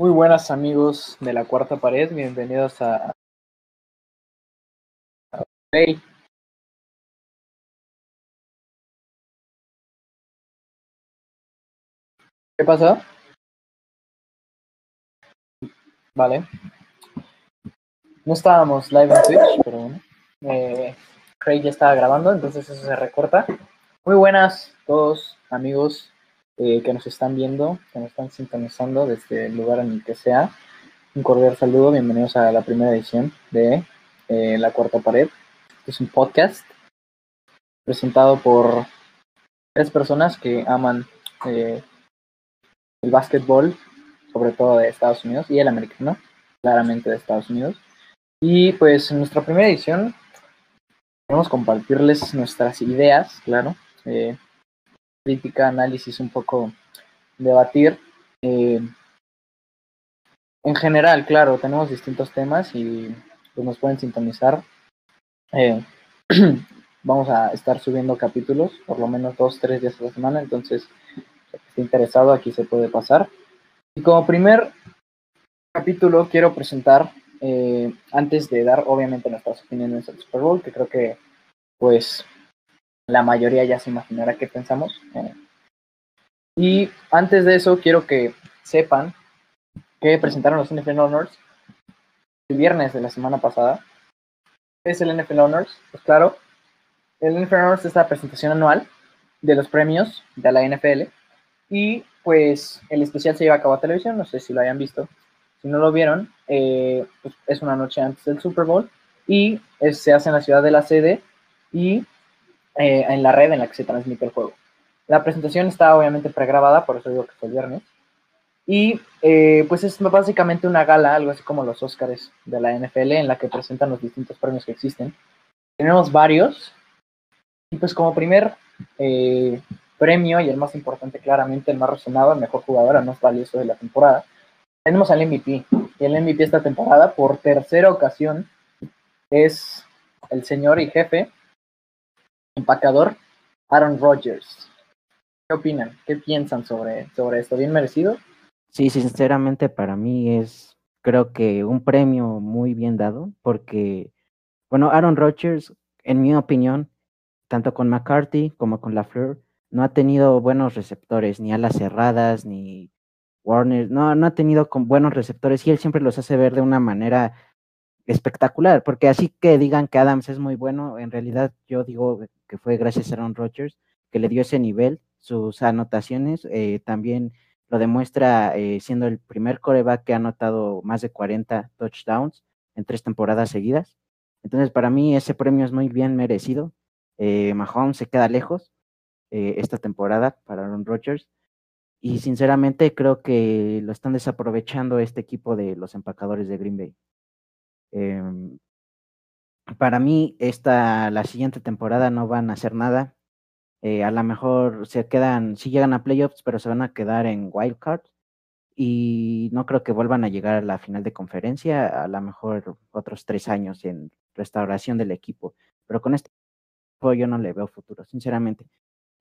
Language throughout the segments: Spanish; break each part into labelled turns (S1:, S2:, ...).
S1: Muy buenas amigos de la cuarta pared, bienvenidos a... Hey. ¿Qué pasó? Vale. No estábamos live en Twitch, pero bueno. Eh, Craig ya estaba grabando, entonces eso se recorta. Muy buenas todos amigos eh, que nos están viendo, que nos están sintonizando desde el lugar en el que sea. Un cordial saludo, bienvenidos a la primera edición de eh, La Cuarta Pared. Es un podcast presentado por tres personas que aman eh, el básquetbol, sobre todo de Estados Unidos, y el americano, claramente de Estados Unidos. Y pues en nuestra primera edición queremos compartirles nuestras ideas, claro, eh, crítica, análisis, un poco debatir. Eh, en general, claro, tenemos distintos temas y pues, nos pueden sintonizar. Eh, vamos a estar subiendo capítulos, por lo menos dos, tres días a la semana, entonces, si está interesado, aquí se puede pasar. Y como primer capítulo, quiero presentar, eh, antes de dar, obviamente, nuestras opiniones del Super Bowl, que creo que, pues, la mayoría ya se imaginará qué pensamos. Y antes de eso, quiero que sepan que presentaron los NFL Honors el viernes de la semana pasada. ¿Qué es el NFL Honors? Pues claro, el NFL Honors es la presentación anual de los premios de la NFL. Y pues el especial se lleva a cabo a televisión, no sé si lo hayan visto. Si no lo vieron, eh, pues es una noche antes del Super Bowl y se hace en la ciudad de la sede y eh, en la red en la que se transmite el juego. La presentación está obviamente pregrabada, por eso digo que fue el viernes. Y eh, pues es básicamente una gala, algo así como los Oscars de la NFL, en la que presentan los distintos premios que existen. Tenemos varios. Y pues como primer eh, premio, y el más importante claramente, el más resonado, el mejor jugador, el más valioso de la temporada, tenemos al MVP. Y el MVP esta temporada, por tercera ocasión, es el señor y jefe empacador Aaron Rodgers. ¿Qué opinan? ¿Qué piensan sobre, sobre esto? ¿Bien merecido?
S2: Sí, sinceramente para mí es, creo que un premio muy bien dado, porque, bueno, Aaron Rodgers, en mi opinión, tanto con McCarthy como con LaFleur, no ha tenido buenos receptores, ni alas cerradas, ni Warner, no, no ha tenido con buenos receptores y él siempre los hace ver de una manera espectacular, porque así que digan que Adams es muy bueno, en realidad yo digo que fue gracias a Aaron Rodgers que le dio ese nivel, sus anotaciones eh, también lo demuestra eh, siendo el primer coreback que ha anotado más de 40 touchdowns en tres temporadas seguidas. Entonces, para mí ese premio es muy bien merecido. Eh, Mahomes se queda lejos eh, esta temporada para Aaron Rodgers. Y sinceramente creo que lo están desaprovechando este equipo de los empacadores de Green Bay. Para mí, esta, la siguiente temporada no van a hacer nada. Eh, a lo mejor se quedan, sí llegan a playoffs, pero se van a quedar en wild card. Y no creo que vuelvan a llegar a la final de conferencia, a lo mejor otros tres años en restauración del equipo. Pero con este equipo yo no le veo futuro, sinceramente.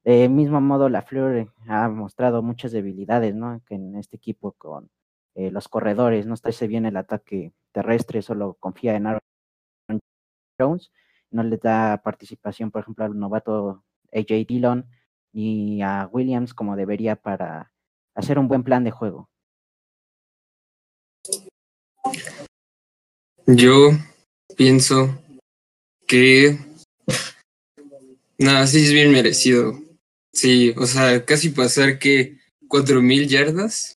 S2: De mismo modo, la Fleur ha mostrado muchas debilidades, ¿no? Que en este equipo con eh, los corredores, no está bien el ataque terrestre, solo confía en Aaron Jones, no le da participación, por ejemplo, al novato AJ Dillon ni a Williams como debería para hacer un buen plan de juego.
S3: Yo pienso que nada, sí es bien merecido. Sí, o sea, casi pasar que cuatro mil yardas.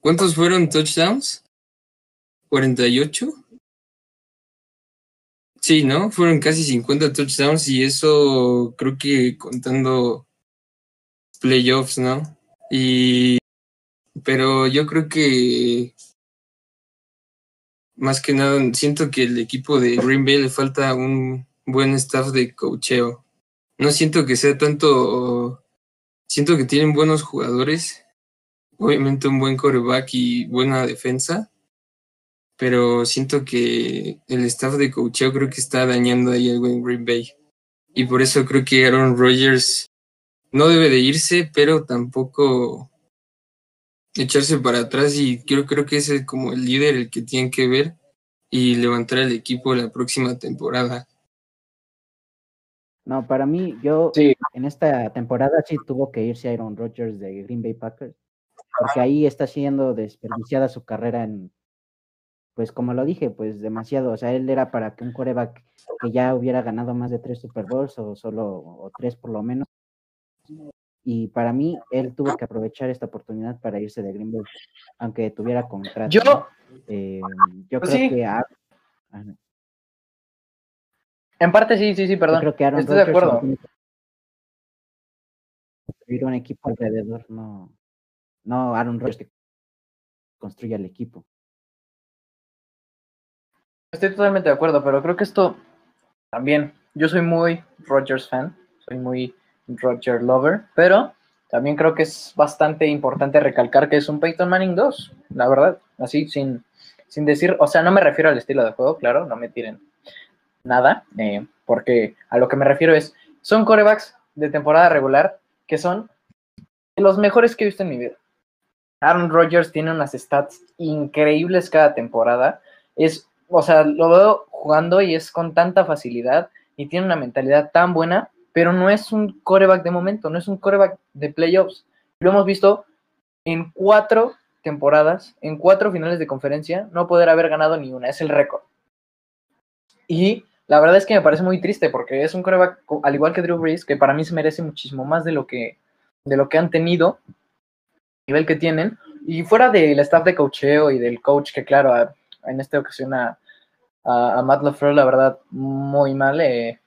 S3: ¿Cuántos fueron touchdowns? ¿48? Sí, ¿no? Fueron casi 50 touchdowns y eso creo que contando playoffs, ¿no? Y pero yo creo que más que nada siento que el equipo de Green Bay le falta un buen staff de cocheo. No siento que sea tanto siento que tienen buenos jugadores, obviamente un buen coreback y buena defensa, pero siento que el staff de coacheo creo que está dañando ahí algo en Green Bay. Y por eso creo que Aaron Rodgers no debe de irse, pero tampoco echarse para atrás y creo, creo que ese es como el líder el que tienen que ver y levantar el equipo la próxima temporada.
S2: No, para mí, yo
S1: Sí,
S2: en esta temporada sí tuvo que irse Aaron Rodgers de Green Bay Packers, porque ahí está siendo desperdiciada su carrera en, pues como lo dije, pues demasiado, o sea, él era para que un coreback que ya hubiera ganado más de tres Super Bowls o solo, o tres por lo menos, y para mí, él tuvo que aprovechar esta oportunidad para irse de Green Bay, aunque tuviera contrato.
S1: Yo-.
S2: Eh, yo
S1: Pues
S2: creo
S1: sí.
S2: que Aaron- ajá,
S1: en parte sí, sí, sí,
S2: yo
S1: perdón.
S2: creo que Aaron
S1: Estoy de acuerdo.
S2: construir un equipo alrededor, no, no Aaron Rodgers que construya el equipo.
S1: Estoy totalmente de acuerdo, pero creo que esto también, yo soy muy Rogers fan, soy muy Roger lover, pero también creo que es bastante importante recalcar que es un Peyton Manning 2, la verdad, así sin, sin decir, o sea, no me refiero al estilo de juego, claro, no me tiren nada, eh, porque a lo que me refiero es, son corebacks de temporada regular que son los mejores que he visto en mi vida. Aaron Rodgers tiene unas stats increíbles cada temporada, es o sea, lo veo jugando y es con tanta facilidad y tiene una mentalidad tan buena, pero no es un coreback de momento, no es un coreback de playoffs. Lo hemos visto en cuatro temporadas, en cuatro finales de conferencia, no poder haber ganado ni una, es el récord. Y la verdad es que me parece muy triste porque es un coreback, co- al igual que Drew Brees, que para mí se merece muchísimo más de lo que, de lo que han tenido, el nivel que tienen. Y fuera del staff de coacheo y del coach, que claro, en esta ocasión a, a, Matt LaFleur, la verdad, muy mal eh,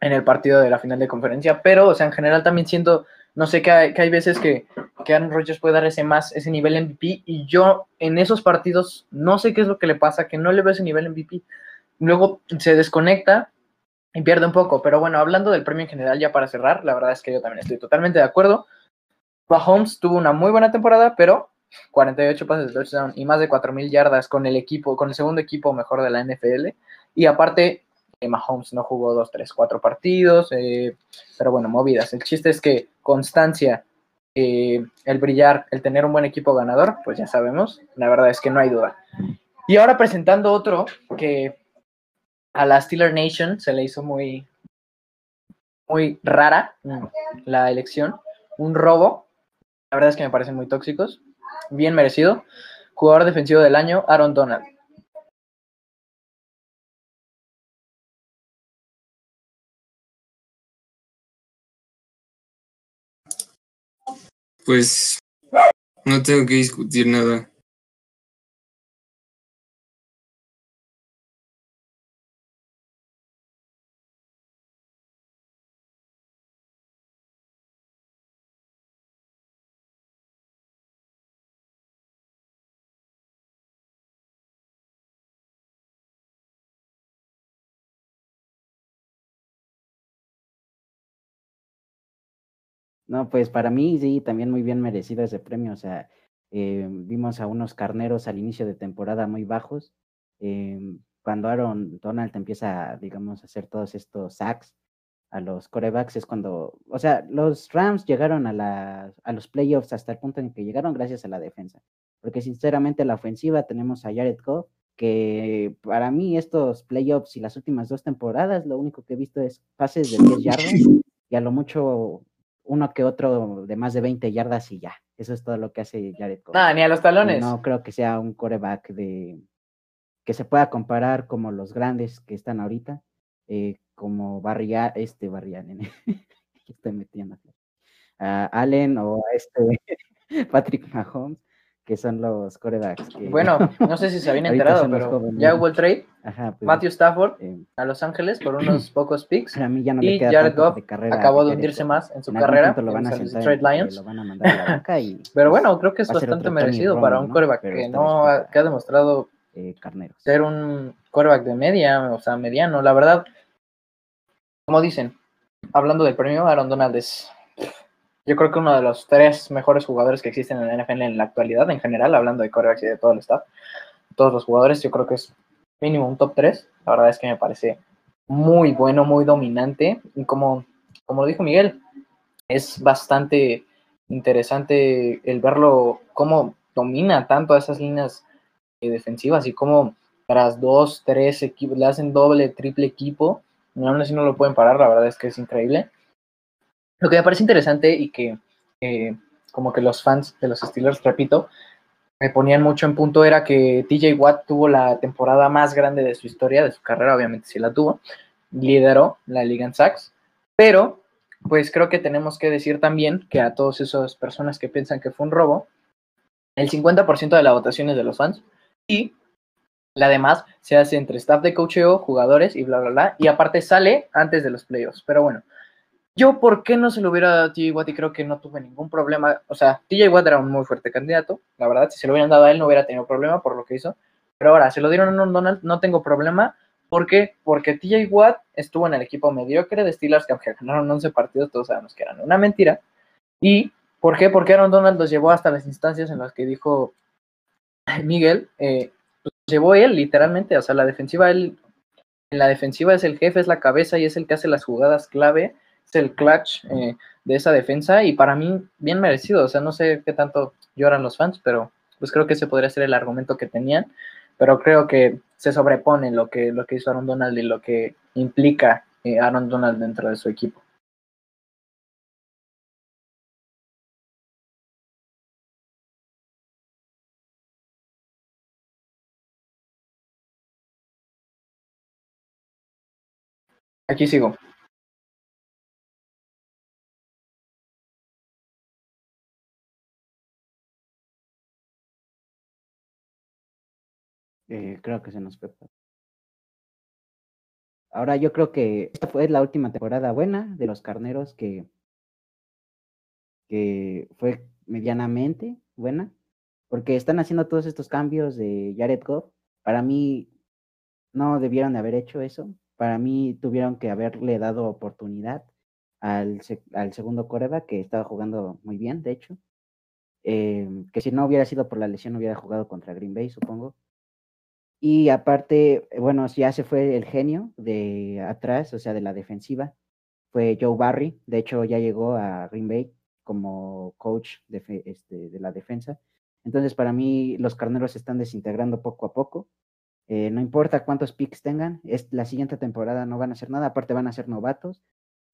S1: en el partido de la final de conferencia, pero, o sea, en general también siento, no sé, que hay, que hay veces que, que Aaron Rodgers puede dar ese más, ese nivel MVP, y yo en esos partidos no sé qué es lo que le pasa, que no le veo ese nivel MVP. Luego se desconecta y pierde un poco, pero bueno, hablando del premio en general, ya para cerrar, la verdad es que yo también estoy totalmente de acuerdo. Mahomes tuvo una muy buena temporada, pero 48 pases de touchdown y más de 4.000 yardas con el equipo, con el segundo equipo mejor de la NFL. Y aparte, eh, Mahomes no jugó 2, 3, 4 partidos, eh, pero bueno, movidas. El chiste es que constancia, eh, el brillar, el tener un buen equipo ganador, pues ya sabemos, la verdad es que no hay duda. Y ahora presentando otro que a la Steeler Nation se le hizo muy, muy rara mm, la elección, un robo. La verdad es que me parecen muy tóxicos bien merecido. Jugador defensivo del año, Aaron Donald.
S3: Pues no tengo que discutir nada.
S2: No, pues para mí sí, también muy bien merecido ese premio. O sea, eh, vimos a unos carneros al inicio de temporada muy bajos. eh, cuando Aaron Donald empieza, digamos, a hacer todos estos sacks a los corebacks, es cuando, o sea, los Rams llegaron a, la, a los playoffs hasta el punto en que llegaron gracias a la defensa. Porque sinceramente la ofensiva tenemos a Jared Goff, que para mí estos playoffs y las últimas dos temporadas, lo único que he visto es pases de 10 yardas y a lo mucho uno que otro de más de 20 yardas y ya. Eso es todo lo que hace Jared Goff.
S1: Nada, ni a los talones.
S2: no creo que sea un coreback de que se pueda comparar como los grandes que están ahorita, eh, como Barry, A- este Barry Allen, que estoy metiendo, a Allen o a este Patrick Mahomes, que son los corebacks. Que,
S1: Bueno, no sé si se habían enterado, pero ya hubo el trade.
S2: Ajá, pues,
S1: Matthew Stafford
S2: eh,
S1: a Los Ángeles por unos pocos picks.
S2: a mí ya no le
S1: Y Jared Goff Acabó de hundirse más en su
S2: En
S1: carrera.
S2: punto lo van a
S1: en los
S2: sentar en
S1: Detroit
S2: que
S1: Lions.
S2: lo van a mandar a la banca y
S1: Pero bueno, creo que es bastante merecido para un
S2: ¿no?
S1: coreback
S2: Pero
S1: que no ha, que ha demostrado
S2: eh, carneros.
S1: ser un coreback de media, o sea, mediano. La verdad, como dicen, hablando del premio, Aaron Donald es, yo creo que uno de los tres mejores jugadores que existen en la NFL en la actualidad, en general, hablando de corebacks y de todo el staff. Todos los jugadores, yo creo que es mínimo un top 3. La verdad es que me parece muy bueno, muy dominante. Y como, como lo dijo Miguel, es bastante interesante el verlo cómo domina tanto a esas líneas eh, defensivas y cómo tras dos, tres equipos le hacen doble, triple equipo, no aún así no lo pueden parar, la verdad es que es increíble. Lo que me parece interesante y que eh, como que los fans de los Steelers, repito, me ponían mucho en punto era que TJ Watt tuvo la temporada más grande de su historia, de su carrera, obviamente sí la tuvo, lideró la liga en sacks, pero pues creo que tenemos que decir también que a todas esas personas que piensan que fue un robo, el 50% de la votación es de los fans y la demás se hace entre staff de cocheo, jugadores y bla, bla, bla, y aparte sale antes de los playoffs, pero bueno, yo, ¿por qué no se lo hubiera dado a TJ Watt? Y creo que no tuve ningún problema. O sea, TJ Watt era un muy fuerte candidato. La verdad, si se lo hubieran dado a él, no hubiera tenido problema por lo que hizo. Pero ahora, se lo dieron a un Donald, no tengo problema. ¿Por qué? Porque TJ Watt estuvo en el equipo mediocre de Steelers que ganaron 11 partidos, todos sabemos que eran una mentira. ¿Y por qué? Porque Aaron Donald los llevó hasta las instancias en las que dijo Miguel, eh, los llevó él literalmente, o sea, la defensiva, él, en la defensiva es el jefe, es la cabeza y es el que hace las jugadas clave el clutch eh, de esa defensa y para mí bien merecido. O sea, no sé qué tanto lloran los fans, pero pues creo que ese podría ser el argumento que tenían. Pero creo que se sobrepone lo que, lo que hizo Aaron Donald y lo que implica eh, Aaron Donald dentro de su equipo. Aquí sigo.
S2: Eh, creo que se nos fue. Ahora yo creo que esta fue la última temporada buena de los carneros que, que fue medianamente buena, porque están haciendo todos estos cambios de Jared Goff. Para mí no debieron de haber hecho eso. Para mí tuvieron que haberle dado oportunidad al, al segundo Coreda, que estaba jugando muy bien, de hecho. Eh, que si no hubiera sido por la lesión hubiera jugado contra Green Bay, supongo. Y aparte, eh, bueno, ya se fue el genio de atrás, o sea, de la defensiva. Fue Joe Barry. De hecho, ya llegó a Green Bay como coach de, este, de la defensa. Entonces, para mí, los carneros se están desintegrando poco a poco. Eh, no importa cuántos picks tengan, es, la siguiente temporada no van a hacer nada, aparte van a ser novatos.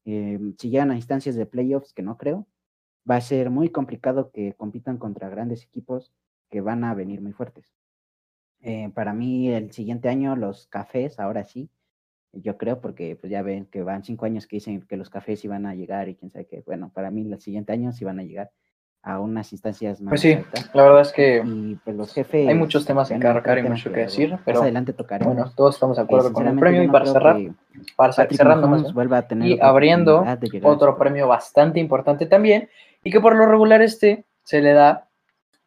S2: Eh, si llegan a instancias de playoffs, que no creo, va a ser muy complicado que compitan contra grandes equipos que van a venir muy fuertes. Eh, para mí el siguiente año los cafés, ahora sí, yo creo, porque pues ya ven que van cinco años que dicen que los cafés iban a llegar y quién sabe qué. Bueno, para mí el siguiente año sí van a llegar a unas instancias más.
S1: Pues sí, la verdad es que
S2: y, pues, los jefes,
S1: hay muchos temas en cargar y mucho que decir, pero
S2: adelante tocaremos.
S1: Bueno, todos estamos de acuerdo con el premio y para cerrar, para cerrando más,
S2: vuelva a tener
S1: y abriendo otro premio bastante importante también y que por lo regular este se le da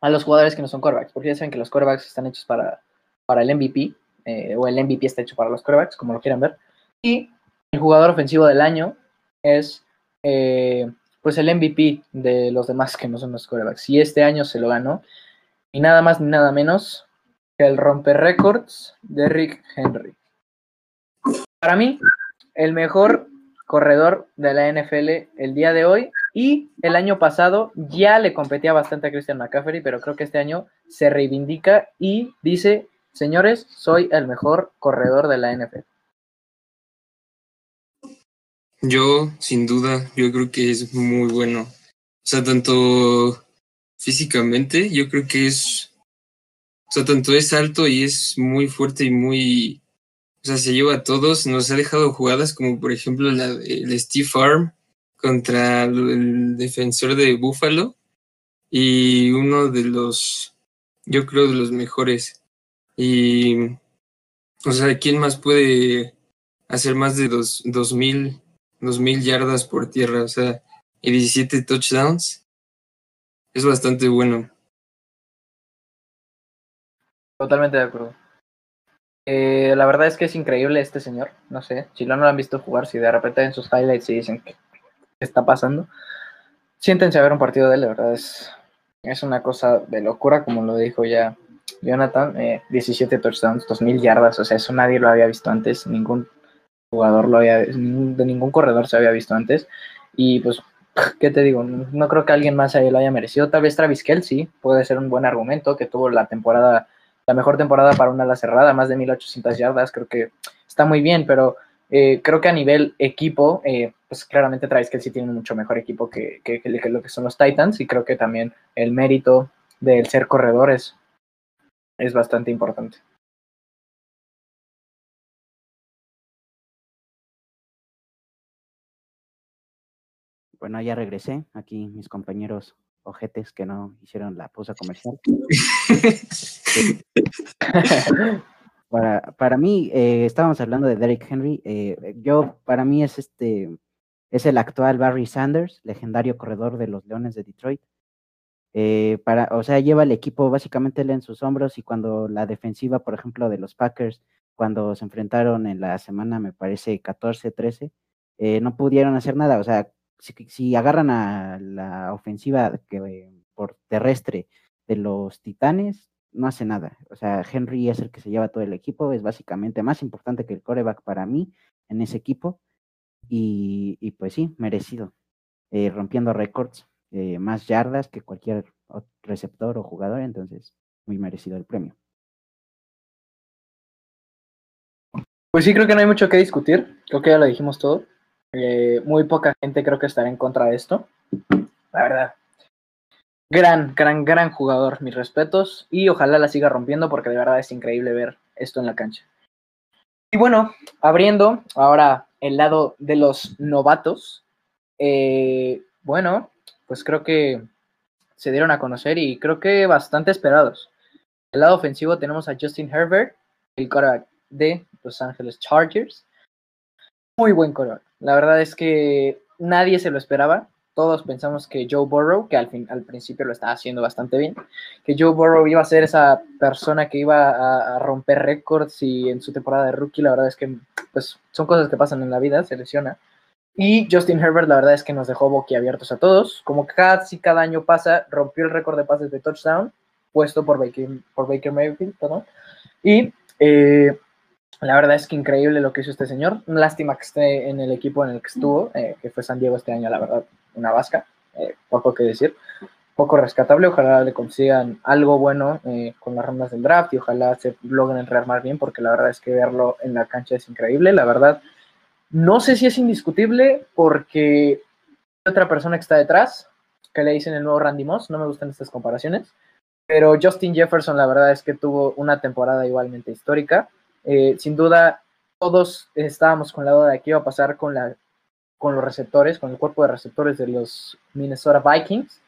S1: a los jugadores que no son quarterbacks, porque ya saben que los quarterbacks están hechos para para el MVP, eh, o el MVP está hecho para los quarterbacks, como lo quieran ver. Y el jugador ofensivo del año es eh, pues el MVP de los demás que no son los quarterbacks. Y este año se lo ganó. Y nada más ni nada menos que el romper récords de Rick Henry. Para mí, el mejor corredor de la NFL el día de hoy y el año pasado ya le competía bastante a Christian McCaffrey, pero creo que este año se reivindica y dice Señores, soy el mejor corredor de la NFL.
S3: Yo, sin duda, yo creo que es muy bueno. O sea, tanto físicamente, yo creo que es. O sea, tanto es alto y es muy fuerte y muy. O sea, se lleva a todos. Nos ha dejado jugadas como, por ejemplo, la el Steve Arm contra el defensor de Buffalo. Y uno de los. Yo creo de los mejores. Y, o sea, ¿quién más puede hacer más de dos, dos, mil, dos mil yardas por tierra? O sea, y 17 touchdowns. Es bastante bueno.
S1: Totalmente de acuerdo. Eh, la verdad es que es increíble este señor. No sé, si no lo han visto jugar, si de repente en sus highlights y dicen que está pasando, siéntense a ver un partido de él, de verdad es, es una cosa de locura, como lo dijo ya Jonathan, 17 eh, touchdowns, 2000 yardas, o sea, eso nadie lo había visto antes, ningún jugador lo había, de ningún corredor se había visto antes. Y pues ¿qué te digo? No creo que alguien más ahí lo haya merecido. Tal vez Travis Kelsey puede ser un buen argumento, que tuvo la temporada, la mejor temporada para una ala cerrada, más de 1800 yardas, creo que está muy bien, pero eh, creo que a nivel equipo, eh, pues claramente Travis Kelsey tiene mucho mejor equipo que, lo que son los Titans, y creo que también el mérito del ser corredores es bastante importante.
S2: Bueno, ya regresé. Aquí mis compañeros ojetes que no hicieron la pausa comercial. para, para mí, eh, estábamos hablando de Derrick Henry. Eh, yo, para mí, es este, es el actual Barry Sanders, legendario corredor de los Leones de Detroit. Eh, para, o sea, lleva el equipo básicamente en sus hombros y cuando la defensiva, por ejemplo, de los Packers, cuando se enfrentaron en la semana, me parece 14-13, no pudieron hacer nada. O sea, si, agarran a la ofensiva que, por terrestre de los Titanes, no hace nada. O sea, Henry es el que se lleva todo el equipo, es básicamente más importante que el coreback para mí en ese equipo. Y, pues sí, merecido. Eh, rompiendo récords, eh, más yardas que cualquier receptor o jugador, entonces muy merecido el premio.
S1: Pues sí, creo que no hay mucho que discutir, creo que ya lo dijimos todo. Eh, muy poca gente creo que estará en contra de esto. La verdad. Gran, gran, gran jugador, mis respetos. Y ojalá la siga rompiendo porque de verdad es increíble ver esto en la cancha. Y bueno, abriendo ahora el lado de los novatos. Eh, bueno, pues creo que se dieron a conocer y creo que bastante esperados. El lado ofensivo tenemos a Justin Herbert, el quarterback de Los Angeles Chargers. Muy buen quarterback. La verdad es que nadie se lo esperaba. Todos pensamos que Joe Burrow, que al, fin, al principio lo estaba haciendo bastante bien, que Joe Burrow iba a ser esa persona que iba a, romper récords y en su temporada de rookie, la verdad es que pues, son cosas que pasan en la vida, se lesiona. Y Justin Herbert, la verdad es que nos dejó boquiabiertos a todos. Como casi cada año pasa, rompió el récord de pases de touchdown, puesto por Baker, por Baker Mayfield, ¿no? Y eh, la verdad es que increíble lo que hizo este señor. Lástima que esté en el equipo en el que estuvo, eh, que fue San Diego este año, la verdad, una vasca, eh, poco que decir. Poco rescatable, ojalá le consigan algo bueno con las rondas del draft y ojalá se logren rearmar bien, porque la verdad es que verlo en la cancha es increíble. La verdad, no sé si es indiscutible, porque otra persona que está detrás, que le dicen el nuevo Randy Moss, no me gustan estas comparaciones, pero Justin Jefferson, la verdad es que tuvo una temporada igualmente histórica eh, sin duda, todos estábamos con la duda de qué iba a pasar con los receptores, con el cuerpo de receptores de los Minnesota Vikings.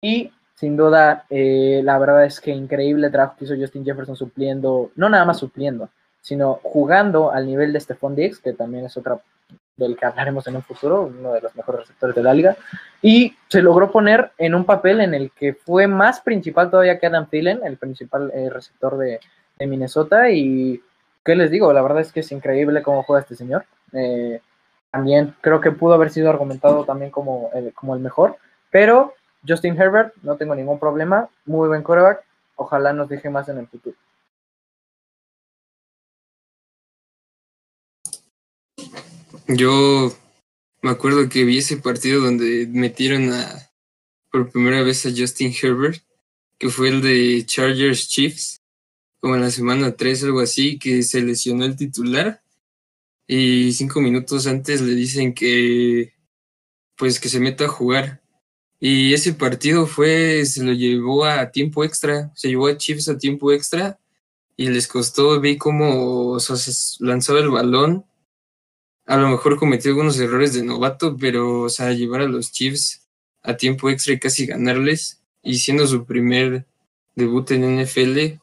S1: Y sin duda, eh, la verdad es que increíble trabajo que hizo Justin Jefferson supliendo, no nada más supliendo, sino jugando al nivel de Stephon Diggs, que también es otra del que hablaremos en un futuro, uno de los mejores receptores de la liga, y se logró poner en un papel en el que fue más principal todavía que Adam Thielen, el principal eh, receptor de, Minnesota, y ¿qué les digo? La verdad es que es increíble cómo juega este señor. Eh, también creo que pudo haber sido argumentado también como, como el mejor, pero Justin Herbert, no tengo ningún problema, muy buen quarterback, ojalá nos deje más en el futuro.
S3: Yo me acuerdo que vi ese partido donde metieron a por primera vez a Justin Herbert, que fue el de Chargers Chiefs, como en la semana 3, algo así, que se lesionó el titular y cinco minutos antes le dicen que pues que se meta a jugar. Y ese partido fue, se lo llevó a tiempo extra, se llevó a Chiefs a tiempo extra y les costó, vi cómo lanzaba el balón. A lo mejor cometió algunos errores de novato, pero, o sea, llevar a los Chiefs a tiempo extra y casi ganarles, y siendo su primer debut en NFL,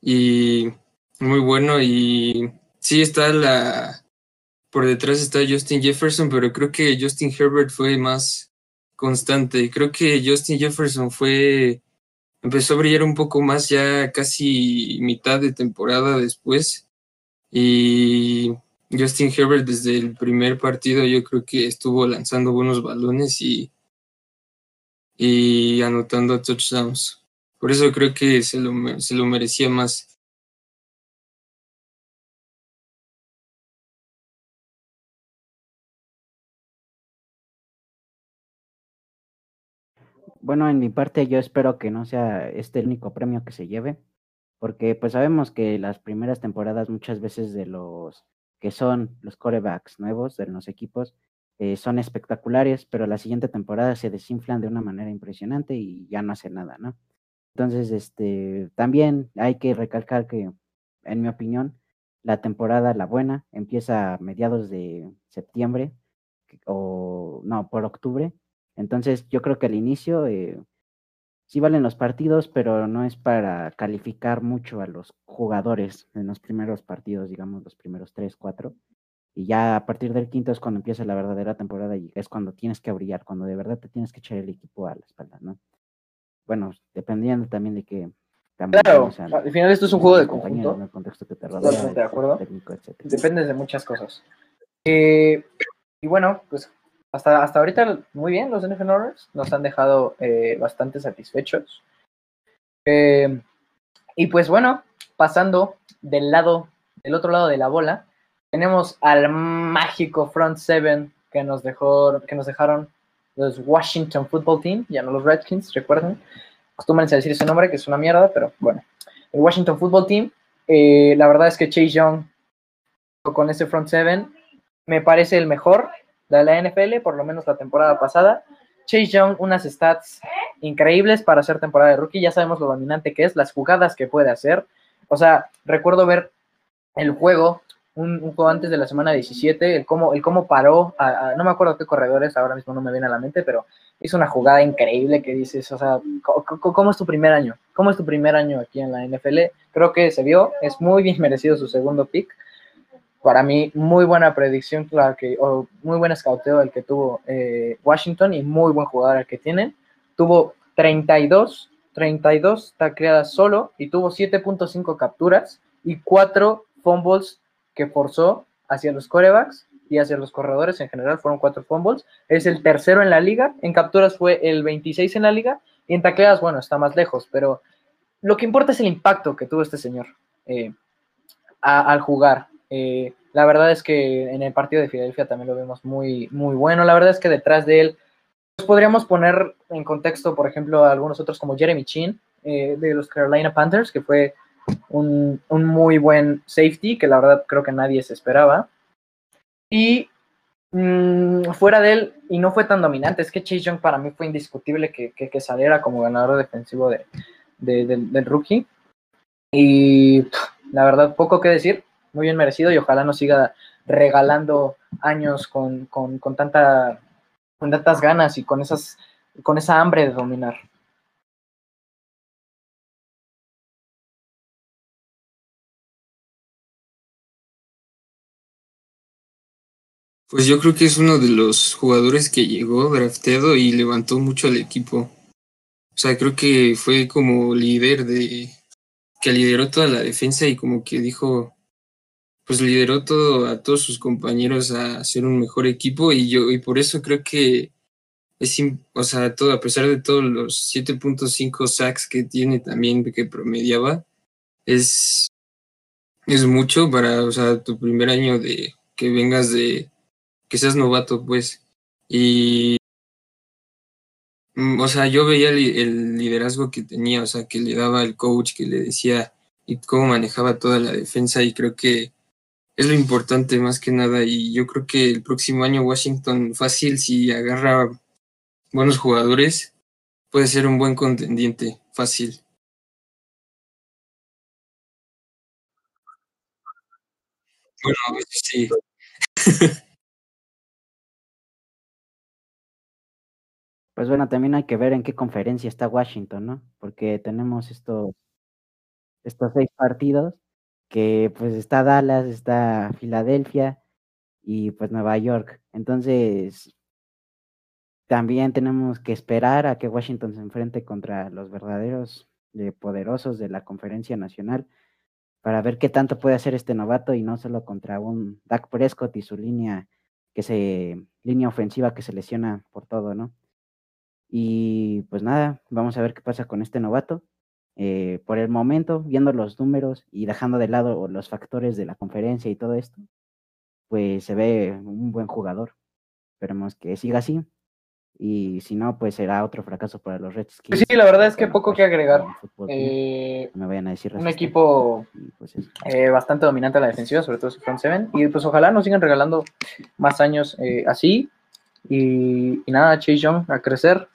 S3: y muy bueno y sí está la por detrás está Justin Jefferson, pero creo que Justin Herbert fue más constante. Creo que Justin Jefferson fue empezó a brillar un poco más ya casi mitad de temporada después y Justin Herbert desde el primer partido yo creo que estuvo lanzando buenos balones y y anotando touchdowns. Por eso creo que se lo, se lo merecía más.
S2: Bueno, en mi parte yo espero que no sea este el único premio que se lleve, porque pues sabemos que las primeras temporadas muchas veces de los que son los corebacks nuevos de los equipos eh, son espectaculares, pero la siguiente temporada se desinflan de una manera impresionante y ya no hacen nada, ¿no? Entonces, este, también hay que recalcar que, en mi opinión, la temporada, la buena, empieza a mediados de septiembre o no, por octubre. Entonces, yo creo que al inicio eh, sí valen los partidos, pero no es para calificar mucho a los jugadores en los primeros partidos, digamos, los primeros tres, cuatro. Y ya a partir del quinto es cuando empieza la verdadera temporada y es cuando tienes que brillar, cuando de verdad te tienes que echar el equipo a la espalda, ¿no? Bueno, dependiendo también de que...
S1: claro, al final esto es un juego de conjunto.
S2: En el contexto que te rodea,
S1: de acuerdo. Depende de muchas cosas. Eh, y bueno, pues hasta, hasta ahorita muy bien los NFL nos han dejado eh, bastante satisfechos. Eh, y pues bueno, pasando del lado, del otro lado de la bola, tenemos al mágico front seven que nos dejó, que nos dejaron los Washington Football Team, ya no los Redskins, recuerden. Acostúmbrense a decir ese nombre, que es una mierda, pero bueno. El Washington Football Team, eh, la verdad es que Chase Young con ese front seven me parece el mejor de la NFL, por lo menos la temporada pasada. Chase Young, unas stats increíbles para hacer temporada de rookie. Ya sabemos lo dominante que es, las jugadas que puede hacer. O sea, recuerdo ver el juego, un, juego antes de la semana 17, el cómo, el cómo paró, no me acuerdo qué corredores, ahora mismo no me viene a la mente, pero hizo una jugada increíble que dices, o sea, ¿cómo, es tu primer año? ¿Cómo es tu primer año aquí en la NFL? Creo que se vio, es muy bien merecido su segundo pick para mí, muy buena predicción, que, o muy buen escauteo el que tuvo eh, Washington y muy buen jugador el que tienen. Tuvo 32, 32 tacleadas solo y tuvo 7.5 capturas y 4 fumbles que forzó hacia los corebacks y hacia los corredores en general. Fueron 4 fumbles. Es el tercero en la liga. En capturas fue el 26 en la liga. Y en tacleadas, bueno, está más lejos, pero lo que importa es el impacto que tuvo este señor eh, al jugar. Eh, la verdad es que en el partido de Filadelfia también lo vemos muy, muy bueno. La verdad es que detrás de él, pues podríamos poner en contexto, por ejemplo, a algunos otros como Jeremy Chin eh, de los Carolina Panthers, que fue un, muy buen safety, que la verdad creo que nadie se esperaba. Y mm, fuera de él, y no fue tan dominante, es que Chase Young para mí fue indiscutible que, que, saliera como ganador defensivo de, del rookie. Y la verdad, poco que decir muy bien merecido y ojalá nos siga regalando años con, tanta, con tantas ganas y con, esas, con esa hambre de dominar.
S3: Pues yo creo que es uno de los jugadores que llegó drafteado y levantó mucho al equipo. O sea, creo que fue como líder de que lideró toda la defensa y como que dijo, pues lideró todo a todos sus compañeros a ser un mejor equipo y yo y por eso creo que es o sea todo a pesar de todos los 7.5 sacks que tiene también que promediaba es es mucho para o sea tu primer año de que vengas de que seas novato pues. Y mm, o sea yo veía el liderazgo que tenía o sea que le daba el coach que le decía y cómo manejaba toda la defensa y creo que es lo importante más que nada y yo creo que el próximo año Washington fácil si agarra buenos jugadores puede ser un buen contendiente fácil. Bueno, sí.
S2: Pues bueno, también hay que ver en qué conferencia está Washington, ¿no? Porque tenemos estos, estos seis partidos que pues está Dallas, está Filadelfia y pues Nueva York. Entonces, también tenemos que esperar a que Washington se enfrente contra los verdaderos eh, poderosos de la conferencia nacional para ver qué tanto puede hacer este novato y no solo contra un Dak Prescott y su línea que se línea ofensiva que se lesiona por todo, ¿no? Y pues nada, vamos a ver qué pasa con este novato. Eh, por el momento, viendo los números y dejando de lado los factores de la conferencia y todo esto, pues se ve un buen jugador. Esperemos que siga así. Y si no, pues será otro fracaso para los Redskins.
S1: Pues sí, la verdad es que poco que agregar.
S2: fútbol
S1: Eh,
S2: me vayan a decir
S1: un equipo
S2: pues,
S1: eh, bastante dominante a la defensiva, sobre todo su front seven. Y pues ojalá nos sigan regalando más años eh, así. Y, y nada, Chase Young a crecer.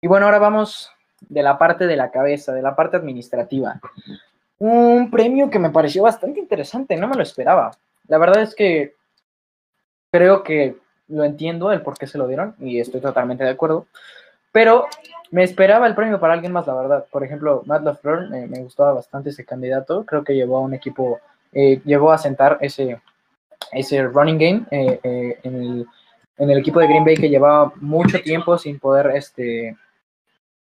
S1: Y bueno, ahora vamos de la parte de la cabeza, de la parte administrativa. Un premio que me pareció bastante interesante, no me lo esperaba. La verdad es que creo que lo entiendo el por qué se lo dieron y estoy totalmente de acuerdo. Pero me esperaba el premio para alguien más, la verdad. Por ejemplo, Matt LaFleur, eh, me gustaba bastante ese candidato. Creo que llevó a un equipo, eh, llevó a sentar ese, ese running game eh, en, el, en el equipo de Green Bay que llevaba mucho tiempo sin poder, este,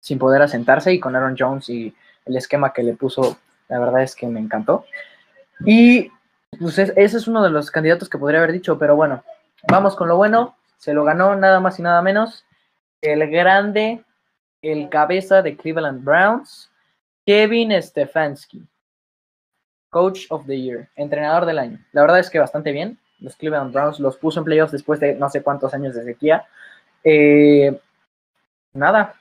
S1: sin poder asentarse y con Aaron Jones y el esquema que le puso, la verdad es que me encantó. Y pues es- ese es uno de los candidatos que podría haber dicho, pero bueno, vamos con lo bueno. Se lo ganó nada más y nada menos el grande, el cabeza de Cleveland Browns, Kevin Stefanski, Coach of the Year, entrenador del año. La verdad es que bastante bien. Los Cleveland Browns los puso en playoffs después de no sé cuántos años de sequía. Eh, nada,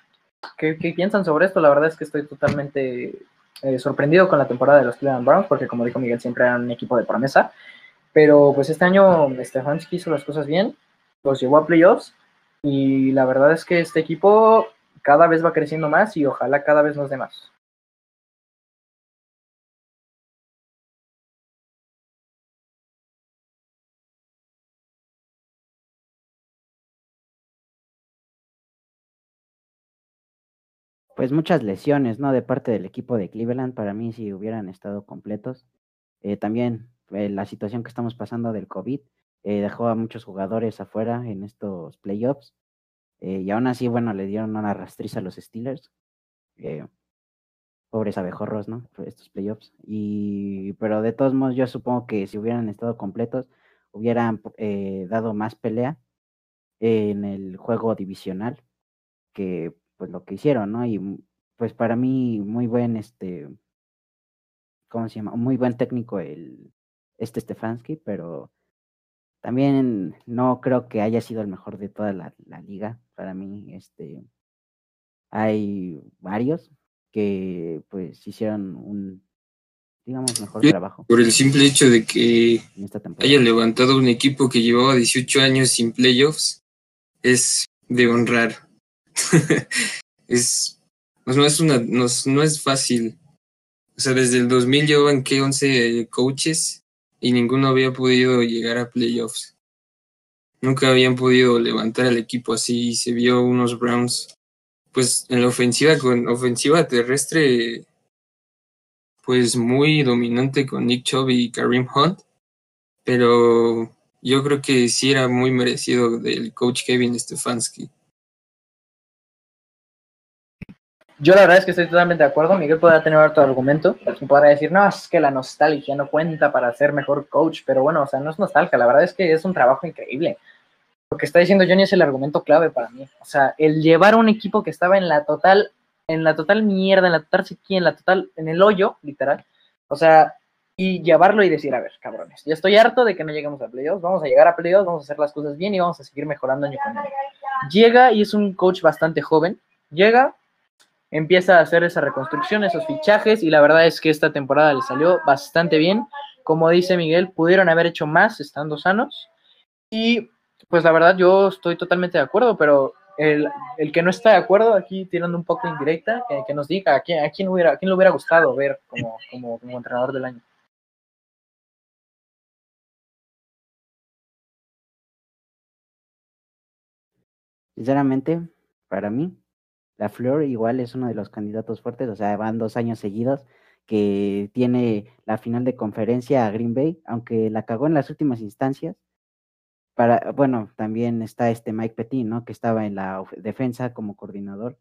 S1: ¿qué, piensan sobre esto? La verdad es que estoy totalmente eh, sorprendido con la temporada de los Cleveland Browns, porque como dijo Miguel, siempre eran un equipo de promesa. Pero pues este año Stefanski hizo las cosas bien, los llevó a playoffs y la verdad es que este equipo cada vez va creciendo más y ojalá cada vez nos dé más.
S2: Pues muchas lesiones, ¿no? De parte del equipo de Cleveland, para mí si hubieran estado completos. Eh, también eh, la situación que estamos pasando del COVID eh, dejó a muchos jugadores afuera en estos playoffs. y aún así, bueno, le dieron una rastriza a los Steelers. pobres abejorros, ¿no? Estos playoffs. Y, pero de todos modos, yo supongo que si hubieran estado completos, hubieran dado más pelea en el juego divisional que pues lo que hicieron, ¿no? Y pues para mí muy buen este ¿cómo se llama? Muy buen técnico el este Stefanski, pero también no creo que haya sido el mejor de toda la, la liga. Para mí, este hay varios que pues hicieron un digamos mejor trabajo
S3: Por el simple hecho de que haya levantado un equipo que llevaba 18 años sin playoffs es de honrar. es, pues no es una, no, es- fácil. O sea, desde el 2000 llevan que 11 coaches y ninguno había podido llegar a playoffs. Nunca habían podido levantar el equipo así y se vio unos Browns, pues en la ofensiva con ofensiva terrestre, pues muy dominante con Nick Chubb y Kareem Hunt, pero yo creo que sí era muy merecido del coach Kevin Stefanski.
S1: Yo la verdad es que estoy totalmente de acuerdo. Miguel podrá tener otro argumento. y Podrá decir, no, es que la nostalgia no cuenta para ser mejor coach. Pero bueno, o sea, no es nostalgia. La verdad es que es un trabajo increíble. Lo que está diciendo Johnny es el argumento clave para mí. O sea, el llevar un equipo que estaba en la total, en la total mierda, en la total sequía, en la total, en el hoyo, literal. O sea, y llevarlo y decir, a ver, cabrones, ya estoy harto de que no lleguemos a playoffs, vamos a llegar a playoffs, vamos a hacer las cosas bien y vamos a seguir mejorando año con año. Llega y es un coach bastante joven, llega, empieza a hacer esa reconstrucción, esos fichajes, y la verdad es que esta temporada le salió bastante bien. Como dice Miguel, pudieron haber hecho más estando sanos. Y pues la verdad yo estoy totalmente de acuerdo, pero el, el que no está de acuerdo aquí tirando un poco indirecta, que, nos diga a quién, a quién, hubiera, quién le hubiera gustado ver como, como, como entrenador del año.
S2: Sinceramente, para mí, la Flor igual es uno de los candidatos fuertes, o sea, van dos años seguidos que tiene la final de conferencia a Green Bay, aunque la cagó en las últimas instancias. Para, bueno, también está este Mike Petit, ¿no? Que estaba en la defensa como coordinador.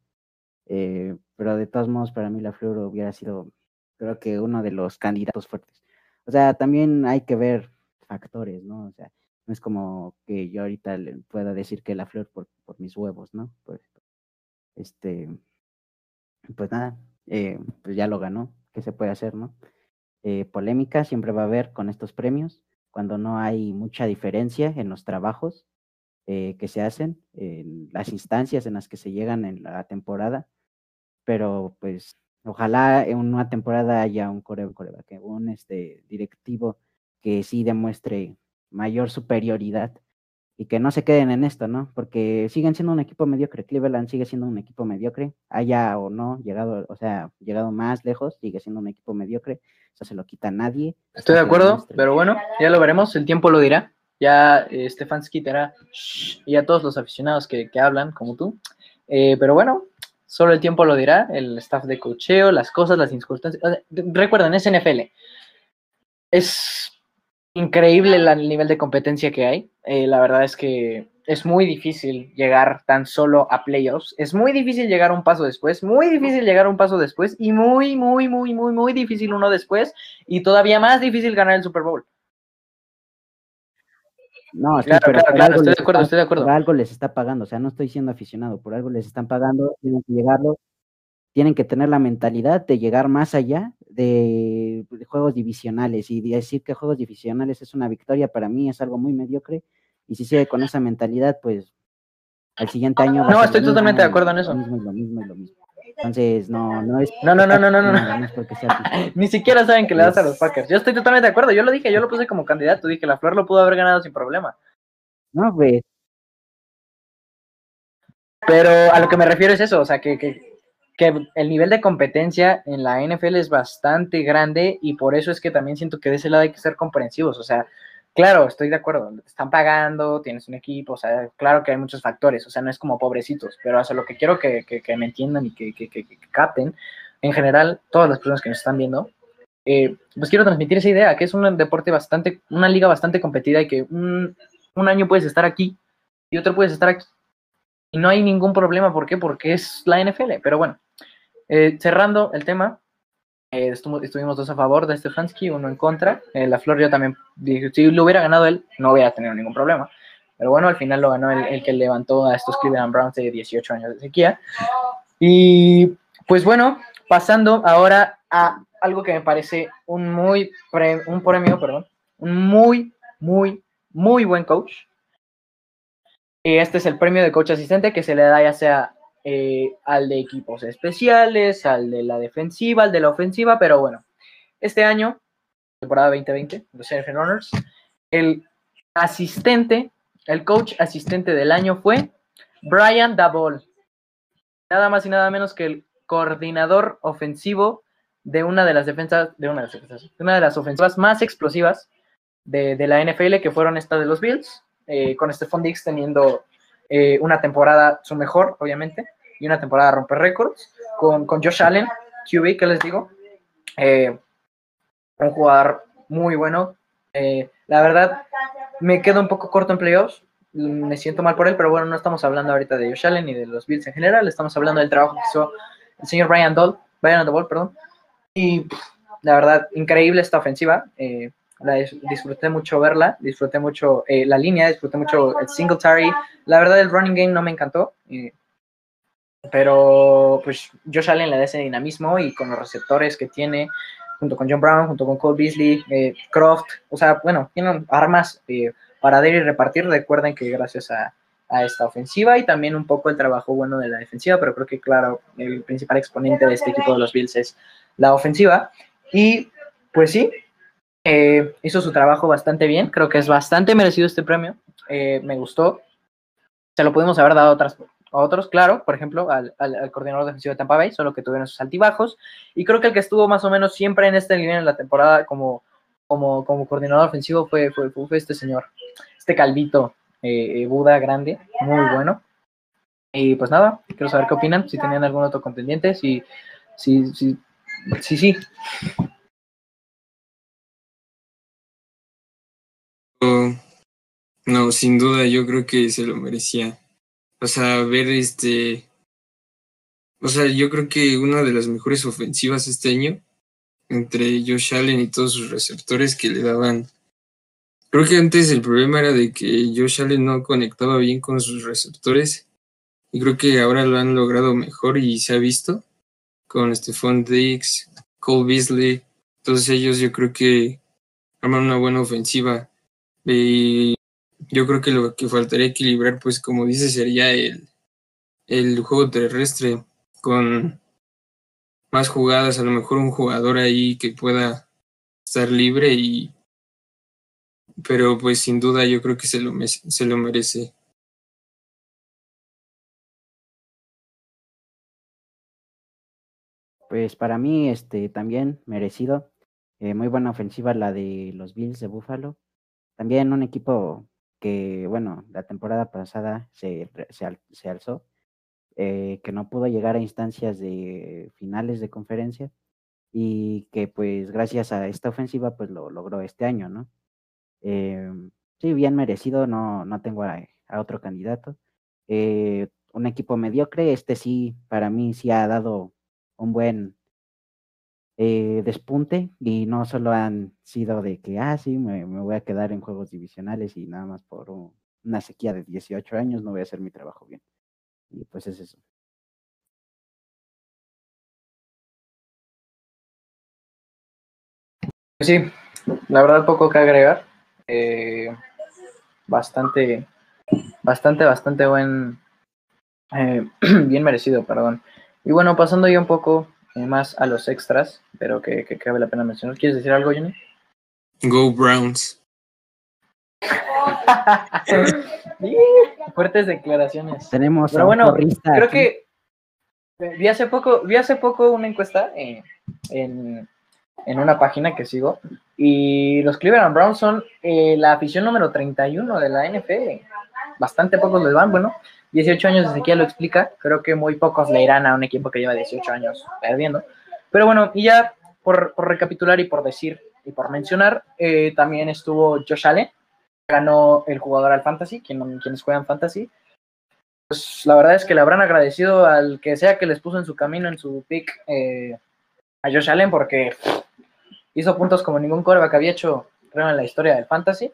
S2: eh, pero de todos modos, para mí la Flor hubiera sido, creo que uno de los candidatos fuertes. O sea, también hay que ver factores, ¿no? O sea, no es como que yo ahorita pueda decir que la Flor por, por mis huevos, ¿no? Pues, este, pues nada, eh, pues ya lo ganó. ¿Qué se puede hacer, no? Eh, polémica siempre va a haber con estos premios cuando no hay mucha diferencia en los trabajos. eh, que se hacen, las instancias en las que se llegan en la temporada, pero pues ojalá en una temporada haya un coreo, que un este, directivo que sí demuestre mayor superioridad y que no se queden en esto, ¿no? Porque siguen siendo un equipo mediocre. Cleveland sigue siendo un equipo mediocre, haya o no llegado, o sea, llegado más lejos, sigue siendo un equipo mediocre. Eso se lo quita a nadie.
S1: Estoy de acuerdo, pero bueno, ya lo veremos, el tiempo lo dirá. Ya eh, Stefanski y a todos los aficionados que, hablan, como tú. Eh, pero bueno, solo el tiempo lo dirá, el staff de cocheo, las cosas, las circunstancias. Recuerden, es NFL. Es increíble el nivel de competencia que hay. Eh, la verdad es que es muy difícil llegar tan solo a playoffs. Es muy difícil llegar un paso después, muy difícil llegar un paso después y muy, muy, muy, muy, muy difícil uno después y todavía más difícil ganar el Super Bowl.
S2: No, claro, claro, claro, estoy de acuerdo, estoy de acuerdo. Por algo les está pagando, o sea, no estoy siendo aficionado, por algo les están pagando, tienen que llegarlo, tienen que tener la mentalidad de llegar más allá de, juegos divisionales y decir que juegos divisionales es una victoria para mí es algo muy mediocre y si sigue con esa mentalidad pues al siguiente año
S1: no estoy totalmente de acuerdo en eso.
S2: lo mismo y lo mismo y lo mismo. Entonces no no es
S1: no no no no no no, ni siquiera saben que le das a los Packers. Yo estoy totalmente de acuerdo. Yo lo dije yo lo puse como candidato. Dije la Flor lo pudo haber ganado sin problema.
S2: No pues.
S1: Pero a lo que me refiero es eso o sea que, que que el nivel de competencia en la NFL es bastante grande y por eso es que también siento que de ese lado hay que ser comprensivos. O sea, claro, estoy de acuerdo, están pagando, tienes un equipo, o sea, claro que hay muchos factores, o sea, no es como pobrecitos, pero hacia lo que quiero que, que, me entiendan y que, que, capten, en general, todas las personas que nos están viendo, eh, pues quiero transmitir esa idea, que es un deporte bastante, una liga bastante competida y que un, un año puedes estar aquí y otro puedes estar aquí. Y no hay ningún problema, ¿por qué? Porque es la NFL, pero bueno, eh, cerrando el tema, eh, estuvimos dos a favor de Stefanski, uno en contra. Eh, la Flor yo también dije, si lo hubiera ganado él, no hubiera tenido ningún problema. Pero bueno, al final lo ganó el, que levantó a estos Cleveland Browns de 18 años de sequía. Y pues bueno, pasando ahora a algo que me parece un muy un premio, perdón, un muy, muy, muy buen coach. Este es el premio de coach asistente que se le da ya sea eh, al de equipos especiales, al de la defensiva, al de la ofensiva, pero bueno, este año, temporada 2020, los NFL Runners, el asistente, el coach asistente del año fue Brian Dabol, nada más y nada menos que el coordinador ofensivo de una de las defensas, de una de las, una de las ofensivas más explosivas de, la NFL, que fueron estas de los Bills, eh, con Stephon Diggs teniendo eh, una temporada su mejor, obviamente, y una temporada romper récords, con, con Josh Allen, QB, que les digo, eh, un jugador muy bueno. Eh, la verdad, me quedo un poco corto en playoffs, me siento mal por él, pero bueno, no estamos hablando ahorita de Josh Allen ni de los Bills en general, estamos hablando del trabajo que hizo el señor Brian Doll, Brian Doll, perdón, y la verdad, increíble esta ofensiva. Disfruté mucho verla, disfruté mucho la línea, disfruté mucho el Singletary, la verdad, el running game no me encantó. pero pues Josh Allen le da ese dinamismo y con los receptores que tiene, junto con John Brown, junto con Cole Beasley, eh, Croft, o sea, bueno, tienen armas eh, para dar y repartir. Recuerden que gracias a, esta ofensiva y también un poco el trabajo bueno de la defensiva, pero creo que, claro, el principal exponente de este equipo de los Bills es la ofensiva. Y pues sí, eh, hizo su trabajo bastante bien. Creo que es bastante merecido este premio. me gustó se lo pudimos haber dado a, otras, otros, claro, por ejemplo, al, coordinador defensivo de Tampa Bay, solo que tuvieron sus altibajos. Y creo que el que estuvo más o menos siempre en este nivel en la temporada como, como, coordinador ofensivo fue, fue, fue este señor, este calvito eh, eh, Buda grande, muy bueno. Y pues nada, quiero saber qué opinan, si tenían algún otro contendiente, si, si, si, si, sí.
S3: No, sin duda, yo creo que se lo merecía. O sea, ver este. O sea, yo creo que una de las mejores ofensivas este año, entre Josh Allen y todos sus receptores que le daban. Creo que antes el problema era de que Josh Allen no conectaba bien con sus receptores. Y creo que ahora lo han logrado mejor y se ha visto con Stephon Diggs, Cole Beasley. Todos ellos yo creo que arman una buena ofensiva. Y yo creo que lo que faltaría equilibrar, pues como dice, sería el, el juego terrestre con más jugadas, a lo mejor un jugador ahí que pueda estar libre y pero pues sin duda yo creo que se lo, se lo merece.
S2: Pues para mí, este, también merecido. Eh, muy buena ofensiva la de los Bills de Buffalo. También un equipo que, bueno, la temporada pasada se, se, alzó, eh, que no pudo llegar a instancias de finales de conferencia y que pues gracias a esta ofensiva pues lo logró este año, ¿no? Eh, sí, bien merecido, no, no tengo a, otro candidato. Eh, un equipo mediocre, este sí, para mí sí ha dado un buen eh, despunte y no solo han sido de que, ah, sí, me, voy a quedar en juegos divisionales y nada más por una sequía de 18 años no voy a hacer mi trabajo bien. Y pues es eso.
S1: Sí, la verdad poco que agregar. Eh, bastante, bastante, bastante buen, eh, bien merecido, perdón. Y bueno, pasando ya un poco eh, más a los extras, pero que, que cabe la pena mencionar. ¿Quieres decir algo, Johnny?
S3: Go Browns.
S1: Fuertes declaraciones.
S2: Tenemos
S1: pero bueno, creo que vi hace poco, vi hace poco una encuesta en, en una página que sigo. Y los Cleveland Browns son eh, la afición número 31 de la NFL. Bastante pocos les van, bueno, 18 años de sequía lo explica. Creo que muy pocos le irán a un equipo que lleva 18 años perdiendo. Pero bueno, y ya por, recapitular y por decir y por mencionar, eh, también estuvo Josh Allen, ganó el jugador al Fantasy, quien, quienes juegan Fantasy. Pues la verdad es que le habrán agradecido al que sea que les puso en su camino, en su pick, eh, a Josh Allen, porque hizo puntos como ningún coreback había hecho, creo, en la historia del fantasy.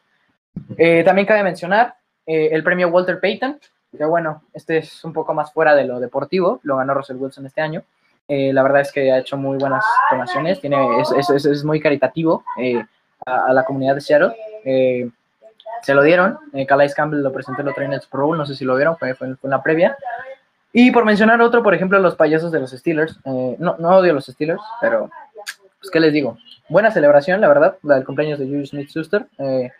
S1: Eh, también cabe mencionar eh, el premio Walter Payton, que bueno, este es un poco más fuera de lo deportivo, lo ganó Russell Wilson este año. Eh, la verdad es que ha hecho muy buenas donaciones, tiene, es, es, muy caritativo a, la comunidad de Seattle. se lo dieron, Calais Campbell lo presentó el otro en Bowl, no sé si lo vieron, fue, fue, en la previa. Y por mencionar otro, por ejemplo, los payasos de los Steelers. no, no odio los Steelers, pero pues, ¿qué les digo? buena celebración, la verdad, la del cumpleaños de Julius Smith-Schuster. Eh,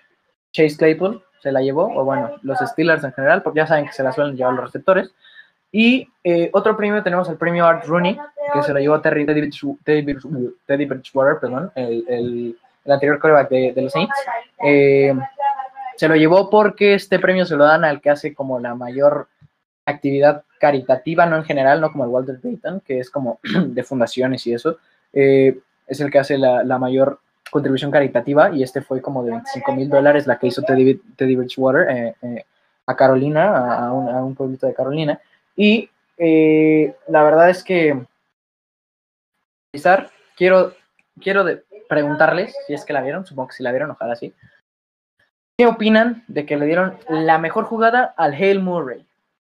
S1: Chase Claypool se la llevó, o bueno, los Steelers en general, porque ya saben que se la suelen llevar los receptores. Y eh, otro premio tenemos el premio Art Rooney, que se lo llevó Terry, Teddy, Bridgewater, perdón, el, el, anterior quarterback de, los Saints. Eh, se lo llevó porque este premio se lo dan al que hace como la mayor actividad caritativa, no en general, no como el Walter Payton, que es como de fundaciones y eso. Eh, es el que hace la, mayor contribución caritativa y este fue como de 25 mil dólares la que hizo Teddy, Teddy Bridgewater eh, eh, a Carolina, a un, pueblito de Carolina. Y eh, la verdad es que, quiero, quiero preguntarles si es que la vieron, supongo que si la vieron, ojalá sí. ¿Qué opinan de que le dieron la mejor jugada al Hale Murray?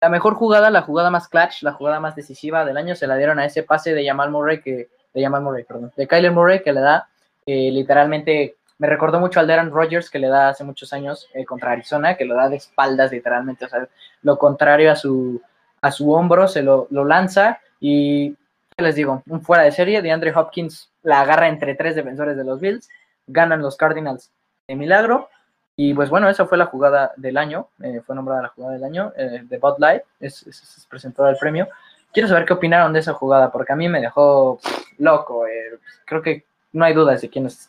S1: La mejor jugada, la jugada más clutch, la jugada más decisiva del año, se la dieron a ese pase de Jamal Murray que de Jamal Murray, perdón, de Kyler Murray que le da eh, literalmente, me recordó mucho al Darren Rodgers que le da hace muchos años eh, contra Arizona, que lo da de espaldas literalmente, o sea, lo contrario a su, a su hombro, se lo, lo lanza y, ¿qué les digo? Un fuera de serie, de Andre Hopkins la agarra entre tres defensores de los Bills, ganan los Cardinals de milagro. Y pues bueno, esa fue la jugada del año, eh, fue nombrada la jugada del año de Bud Light, es, es, el premio. Quiero saber qué opinaron de esa jugada, porque a mí me dejó loco. Eh, creo que no hay dudas de quién es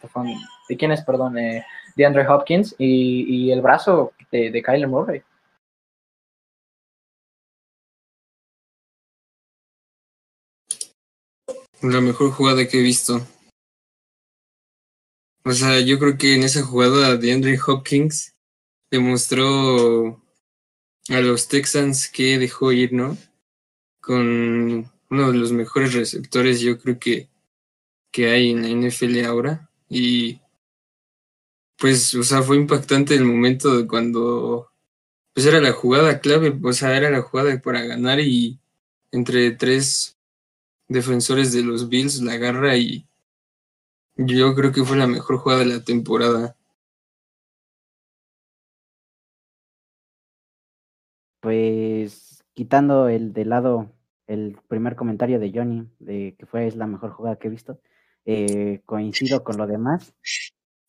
S1: de quién es, perdón, eh, de Andre Hopkins y, el brazo de, de Kyler Murray.
S3: La mejor jugada que he visto. O sea, yo creo que en esa jugada de Andre Hopkins demostró a los Texans que dejó ir, ¿no? Con uno de los mejores receptores, yo creo que, que hay en la NFL ahora. Y pues, o sea, fue impactante el momento de cuando, pues era la jugada clave, o sea, era la jugada para ganar y entre tres defensores de los Bills la agarra y yo creo que fue la mejor jugada de la temporada.
S2: Pues quitando el de lado el primer comentario de Johnny, de que fue es la mejor jugada que he visto, eh, coincido con lo demás.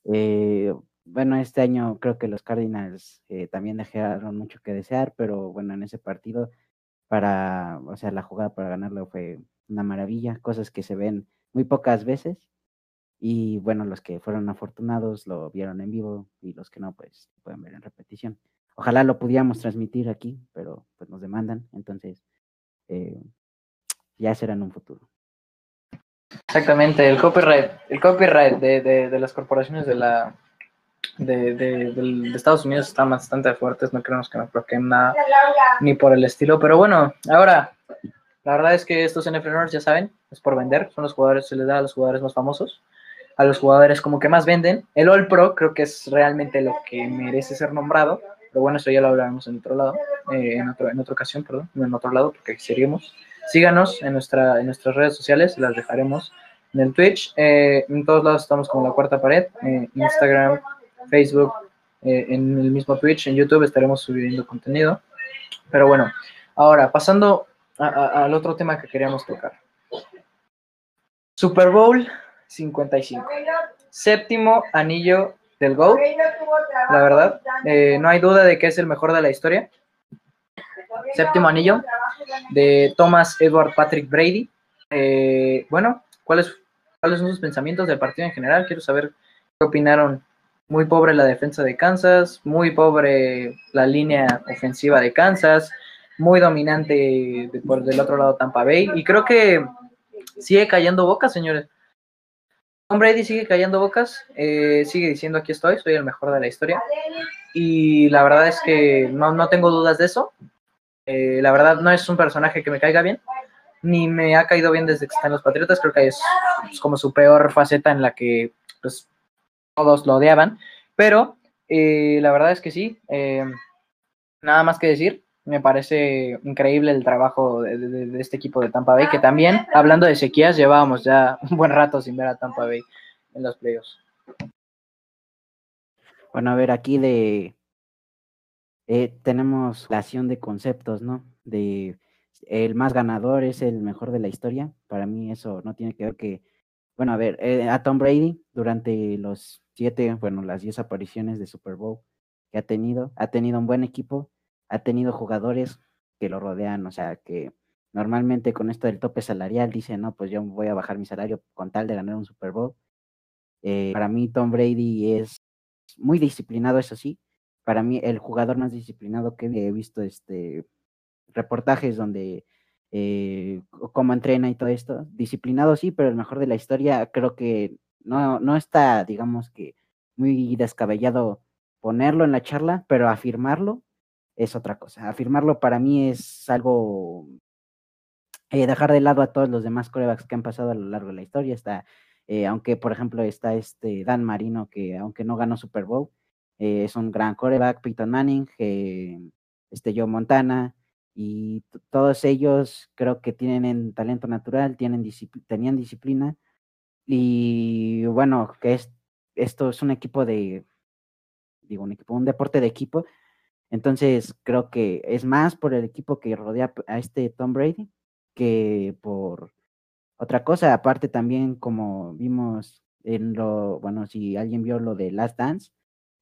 S2: Eh, bueno, este año creo que los Cardinals eh, también dejaron mucho que desear, pero bueno, en ese partido, para, o sea, la jugada para ganarlo fue una maravilla, cosas que se ven muy pocas veces. Y bueno, los que fueron afortunados lo vieron en vivo y los que no, pues pueden ver en repetición. Ojalá lo pudiéramos transmitir aquí, pero pues nos demandan, entonces eh, ya será en un futuro.
S1: Exactamente, el copyright, el copyright de, de, las corporaciones de la de, de, Estados Unidos está bastante fuertes, no creemos que nos bloqueen nada ni por el estilo, pero bueno, ahora la verdad es que estos NFL ya saben, es por vender, son los jugadores, se les da a los jugadores más famosos, a los jugadores como que más venden. El All Pro creo que es realmente lo que merece ser nombrado, pero bueno, eso ya lo hablaremos en otro lado, eh, en, otro, en otra ocasión, perdón, en otro lado, porque seguimos. Síganos en, nuestra, en nuestras redes sociales, las dejaremos en el Twitch. Eh, en todos lados estamos como la cuarta pared, eh, Instagram, Facebook, en el mismo Twitch, en YouTube estaremos subiendo contenido. Pero bueno, ahora pasando al otro tema que queríamos tocar. Super Bowl 55. Séptimo anillo del GOAT. La verdad, eh, no hay duda de que es el mejor de la historia. Séptimo anillo de Thomas Edward Patrick Brady. Eh, bueno, ¿cuáles, ¿cuáles son sus pensamientos del partido en general? Quiero saber qué opinaron. Muy pobre la defensa de Kansas, muy pobre la línea ofensiva de Kansas, muy dominante por del otro lado Tampa Bay. Y creo que sigue cayendo boca, señores. Tom Brady sigue callando bocas, eh, sigue diciendo aquí estoy, soy el mejor de la historia. Y la verdad es que no, tengo dudas de eso. Eh, la verdad no es un personaje que me caiga bien, ni me ha caído bien desde que está en los Patriotas. Creo que es, como su peor faceta en la que pues, todos lo odiaban. Pero eh, la verdad es que sí, nada más que decir me parece increíble el trabajo de, este equipo de Tampa Bay, que también, hablando de sequías, llevábamos ya un buen rato sin ver a Tampa Bay en los playoffs.
S2: Bueno, a ver, aquí de eh, tenemos la acción de conceptos, ¿no? De el más ganador es el mejor de la historia. Para mí eso no tiene que ver que, bueno, a ver, eh, a Tom Brady durante los siete, bueno, las diez apariciones de Super Bowl que ha tenido, ha tenido un buen equipo, ha tenido jugadores que lo rodean, o sea, que normalmente con esto del tope salarial dicen, no, pues yo voy a bajar mi salario con tal de ganar un Super Bowl. Eh, para mí Tom Brady es muy disciplinado, eso sí. Para mí el jugador más disciplinado que he visto, este reportajes donde eh, cómo entrena y todo esto. Disciplinado sí, pero el mejor de la historia creo que no, no está, digamos que muy descabellado ponerlo en la charla, pero afirmarlo es otra cosa. Afirmarlo para mí es algo, eh, dejar de lado a todos los demás corebacks que han pasado a lo largo de la historia. Está, eh, aunque por ejemplo está este Dan Marino, que aunque no ganó Super Bowl, eh, es un gran coreback, Peyton Manning, este Joe Montana, y todos ellos creo que tienen talento natural, tienen tenían disciplina, y bueno, que es, esto es un equipo de, digo, un equipo, un deporte de equipo, entonces, creo que es más por el equipo que rodea a este Tom Brady que por otra cosa. Aparte, también, como vimos en lo, bueno, si alguien vio lo de Last Dance,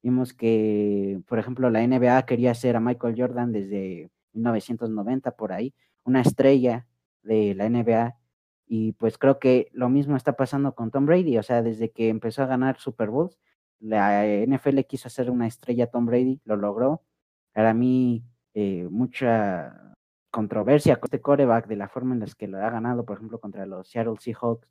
S2: vimos que, por ejemplo, la NBA quería hacer a Michael Jordan desde 1990 por ahí, una estrella de la NBA. Y pues creo que lo mismo está pasando con Tom Brady, o sea, desde que empezó a ganar Super Bowls, la NFL quiso hacer una estrella a Tom Brady, lo logró, para mí eh, mucha controversia con este coreback de la forma en la que lo ha ganado, por ejemplo, contra los Seattle Seahawks,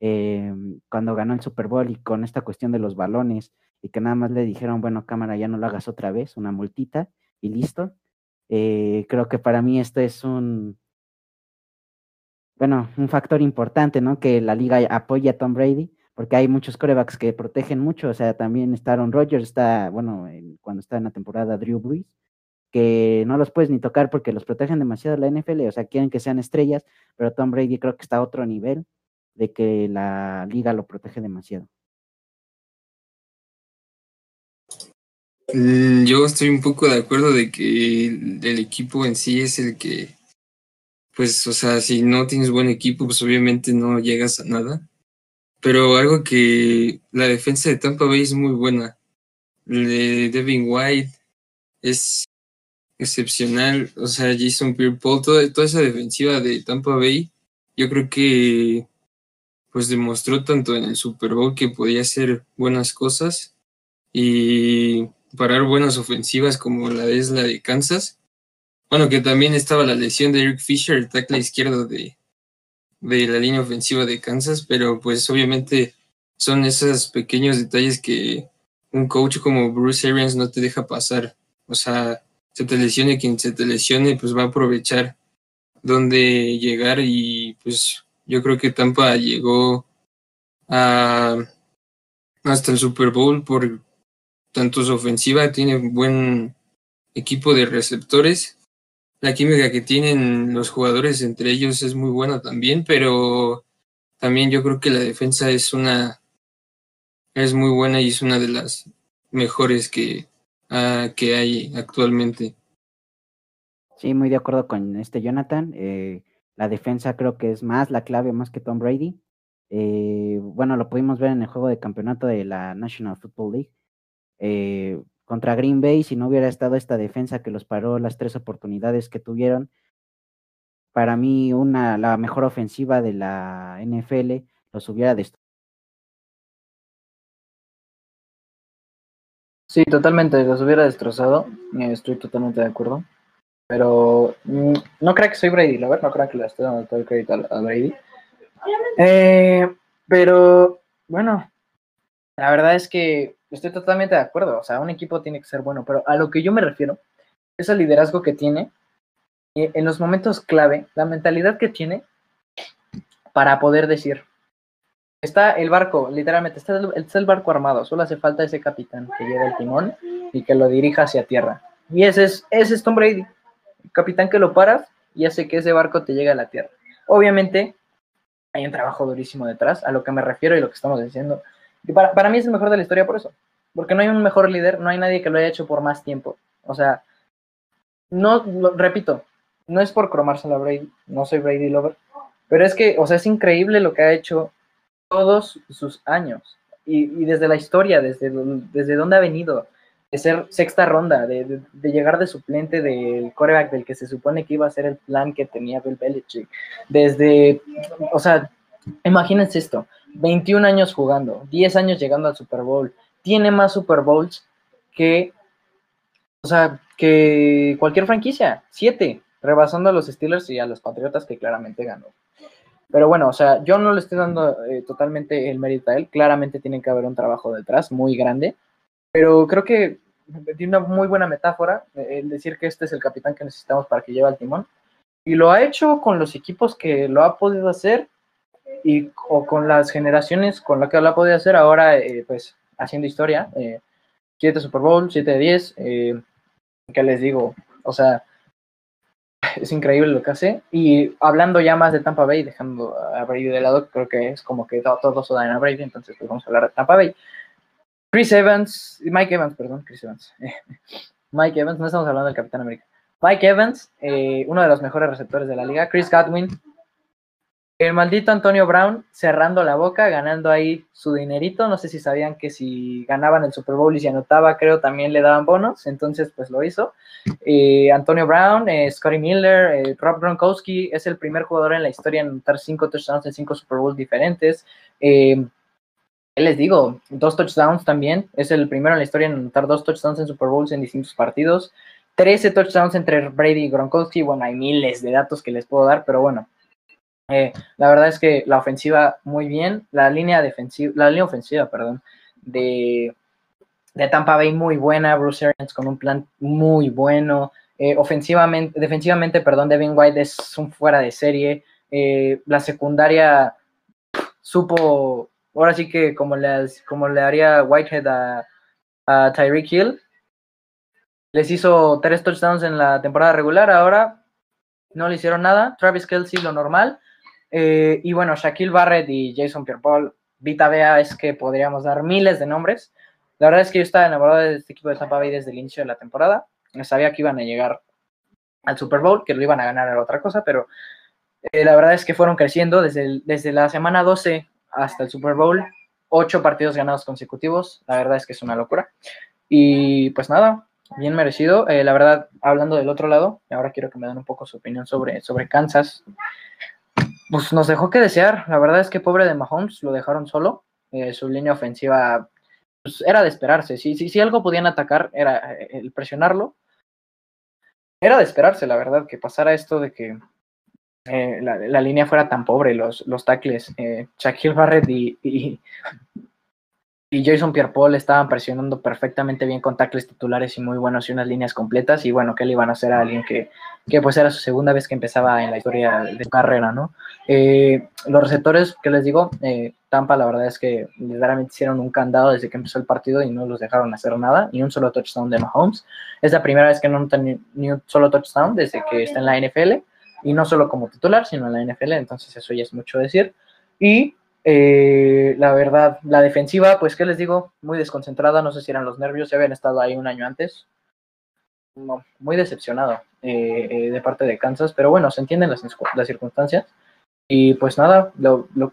S2: em, cuando ganó el Super Bowl y con esta cuestión de los balones y que nada más le dijeron, bueno, cámara, ya no lo hagas otra vez, una multita y listo. Eh, creo que para mí esto es un, bueno, un factor importante, ¿no? Que la liga apoya a Tom Brady, porque hay muchos corebacks que protegen mucho, o sea, también está Aaron Rodgers, está, bueno, cuando está en la temporada Drew Brees, que no los puedes ni tocar porque los protegen demasiado la NFL, o sea, quieren que sean estrellas, pero Tom Brady creo que está a otro nivel de que la liga lo protege demasiado.
S3: Yo estoy un poco de acuerdo de que el, equipo en sí es el que, pues, o sea, si no tienes buen equipo, pues obviamente no llegas a nada. Pero algo que la defensa de Tampa Bay es muy buena. Devin White es excepcional. O sea, Jason Pierre-Paul, toda, toda esa defensiva de Tampa Bay, yo creo que pues demostró tanto en el Super Bowl que podía hacer buenas cosas y parar buenas ofensivas como la es la de Kansas. Bueno, que también estaba la lesión de Eric Fisher, el tackle izquierdo de, de la línea ofensiva de Kansas, pero pues obviamente son esos pequeños detalles que un coach como Bruce Arians no te deja pasar. O sea, se te lesione quien se te lesione, pues va a aprovechar dónde llegar y pues yo creo que Tampa llegó a, hasta el Super Bowl por tanto su ofensiva, tiene buen equipo de receptores. La química que tienen los jugadores entre ellos es muy buena también, pero también yo creo que la defensa es una es muy buena y es una de las mejores que, ah, que hay actualmente.
S2: Sí, muy de acuerdo con este Jonathan. Eh, la defensa creo que es más la clave, más que Tom Brady. Eh, bueno, lo pudimos ver en el juego de campeonato de la National Football League. Eh, contra Green Bay, si no hubiera estado esta defensa que los paró las tres oportunidades que tuvieron, para mí una, la mejor ofensiva de la NFL los hubiera destruido.
S1: Sí, totalmente, los hubiera destrozado. eh, Estoy totalmente de acuerdo. Pero mm, no creo que soy Brady, la verdad, no creo que le esté dando todo el crédito a, Brady. Eh, pero bueno, la verdad es que estoy totalmente de acuerdo. O sea, un equipo tiene que ser bueno, pero a lo que yo me refiero es al liderazgo que tiene eh, en los momentos clave, la mentalidad que tiene para poder decir, está el barco, literalmente, está el, está el barco armado, solo hace falta ese capitán que lleve el timón y que lo dirija hacia tierra. Y ese es, ese es Tom Brady, el capitán que lo paras y hace que ese barco te llegue a la tierra. Obviamente, hay un trabajo durísimo detrás, a lo que me refiero y lo que estamos diciendo. Para, para mí es el mejor de la historia por eso, porque no hay un mejor líder, no hay nadie que lo haya hecho por más tiempo. O sea, no, lo- repito, no es por cromársela a Brady, no soy Brady Lover, pero es que, o sea, es increíble lo que ha hecho todos sus años. Y, y desde la historia, desde, desde dónde ha venido, de ser sexta ronda, de, de- de llegar de suplente del coreback del que se supone que iba a ser el plan que tenía Bill Belichick, desde, o sea, imagínense esto, 21 años jugando, 10 años llegando al Super Bowl, tiene más Super Bowls que, o sea, que cualquier franquicia, 7, rebasando a los Steelers y a los Patriotas que claramente ganó. Pero bueno, o sea, yo no le estoy dando eh, totalmente el mérito a él. Claramente tiene que haber un trabajo detrás muy grande. Pero creo que tiene una muy buena metáfora eh, el decir que este es el capitán que necesitamos para que lleve al timón. Y lo ha hecho con los equipos que lo ha podido hacer y o con las generaciones con las que lo ha podido hacer ahora, eh, pues haciendo historia. Eh, siete Super Bowl, 7 de 10. Eh, ¿Qué les digo? O sea, es increíble lo que hace. Y hablando ya más de Tampa Bay, dejando a Brady de lado, creo que es como que to- todos odian a Brady, entonces pues vamos a hablar de Tampa Bay. Chris Evans, Mike Evans, perdón, Chris Evans. Mike Evans, no estamos hablando del Capitán América. Mike Evans, eh, uno de los mejores receptores de la liga. Chris Godwin, el maldito Antonio Brown cerrando la boca, ganando ahí su dinerito. No sé si sabían que si ganaban el Super Bowl y se anotaba, creo también le daban bonos. Entonces, pues lo hizo. Eh, Antonio Brown, eh, Scotty Miller, eh, Rob Gronkowski es el primer jugador en la historia en anotar cinco touchdowns en cinco Super Bowls diferentes. Eh, ¿Qué les digo? Dos touchdowns también. Es el primero en la historia en anotar dos touchdowns en Super Bowls en distintos partidos. 13 touchdowns entre Brady y Gronkowski. Bueno, hay miles de datos que les puedo dar, pero bueno. Eh, la verdad es que la ofensiva muy bien, la línea defensiva, la línea ofensiva, perdón, de, de Tampa Bay muy buena, Bruce Arians con un plan muy bueno, eh, ofensivamente, defensivamente, perdón, Devin White es un fuera de serie, eh, la secundaria supo, ahora sí que como le, como le haría Whitehead a, a Tyreek Hill, les hizo tres touchdowns en la temporada regular, ahora no le hicieron nada, Travis Kelsey lo normal, eh, y bueno, Shaquille Barrett y Jason Pierre-Paul, Vita Bea es que podríamos dar miles de nombres. La verdad es que yo estaba enamorado de este equipo de Tampa Bay desde el inicio de la temporada. Sabía que iban a llegar al Super Bowl, que lo iban a ganar era otra cosa, pero eh, la verdad es que fueron creciendo desde, desde la semana 12 hasta el Super Bowl. Ocho partidos ganados consecutivos. La verdad es que es una locura. Y pues nada, bien merecido. Eh, la verdad, hablando del otro lado, ahora quiero que me den un poco su opinión sobre, sobre Kansas. Pues nos dejó que desear. La verdad es que pobre de Mahomes, lo dejaron solo. Eh, su línea ofensiva pues, era de esperarse. Si, si, si algo podían atacar era eh, el presionarlo. Era de esperarse, la verdad, que pasara esto de que la, la, línea fuera tan pobre, los, los tackles. Shaquille Barrett y, y Jason Pierre-Paul estaban presionando perfectamente bien con tackles titulares y muy buenos y unas líneas completas. Y bueno, ¿qué le iban a hacer a alguien que, que pues era su segunda vez que empezaba en la historia de su carrera, ¿no? Eh, los receptores, ¿qué les digo? Eh, Tampa, la verdad es que verdaderamente hicieron un candado desde que empezó el partido y no los dejaron hacer nada, ni un solo touchdown de Mahomes. Es la primera vez que no notan ni un solo touchdown desde que está en la NFL, y no solo como titular, sino en la NFL, entonces eso ya es mucho decir. Y eh, la verdad, la defensiva, pues, ¿qué les digo? Muy desconcentrada, no sé si eran los nervios, ya habían estado ahí un año antes. No, muy decepcionado eh, eh, de parte de Kansas, pero bueno, se entienden las, las circunstancias. Y pues nada, lo, lo,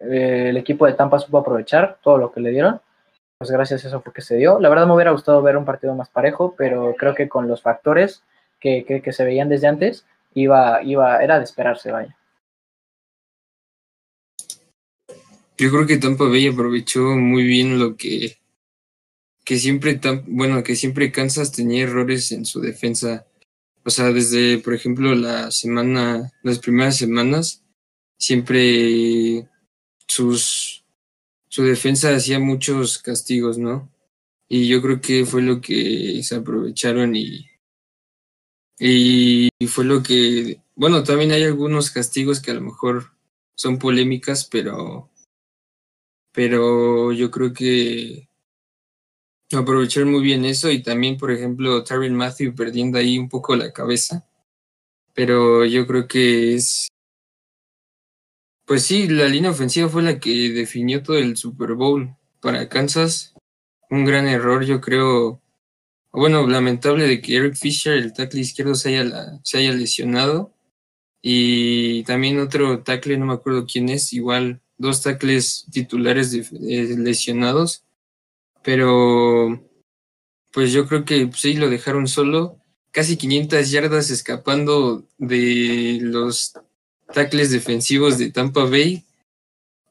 S1: eh, el equipo de Tampa supo aprovechar todo lo que le dieron. Pues gracias a eso fue que se dio. La verdad me hubiera gustado ver un partido más parejo, pero creo que con los factores que, que, que se veían desde antes, iba, iba, era de esperarse, vaya.
S3: Yo creo que Tampa Bay aprovechó muy bien lo que, que siempre, bueno, que siempre Kansas tenía errores en su defensa. O sea, desde, por ejemplo, la semana, las primeras semanas, siempre sus, su defensa hacía muchos castigos, ¿no? Y yo creo que fue lo que se aprovecharon y, y fue lo que, bueno, también hay algunos castigos que a lo mejor son polémicas, pero pero yo creo que aprovechar muy bien eso y también, por ejemplo, Tyron Matthew perdiendo ahí un poco la cabeza. Pero yo creo que es. Pues sí, la línea ofensiva fue la que definió todo el Super Bowl para Kansas. Un gran error, yo creo. Bueno, lamentable de que Eric Fisher, el tackle izquierdo, se haya, se haya lesionado. Y también otro tackle, no me acuerdo quién es, igual dos tackles titulares de, eh, lesionados, pero pues yo creo que sí lo dejaron solo, casi 500 yardas escapando de los tackles defensivos de Tampa Bay.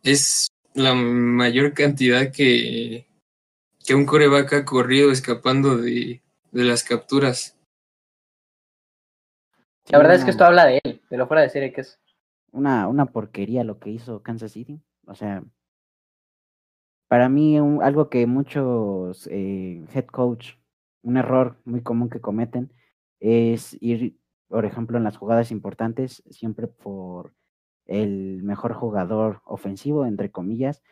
S3: Es la mayor cantidad que, que un coreback ha corrido escapando de, de las capturas.
S1: La verdad es que esto habla de él, de lo fuera de serie que es
S2: una, una porquería lo que hizo Kansas City. O sea, para mí un, algo que muchos eh, head coach, un error muy común que cometen es ir, por ejemplo, en las jugadas importantes, siempre por el mejor jugador ofensivo, entre comillas.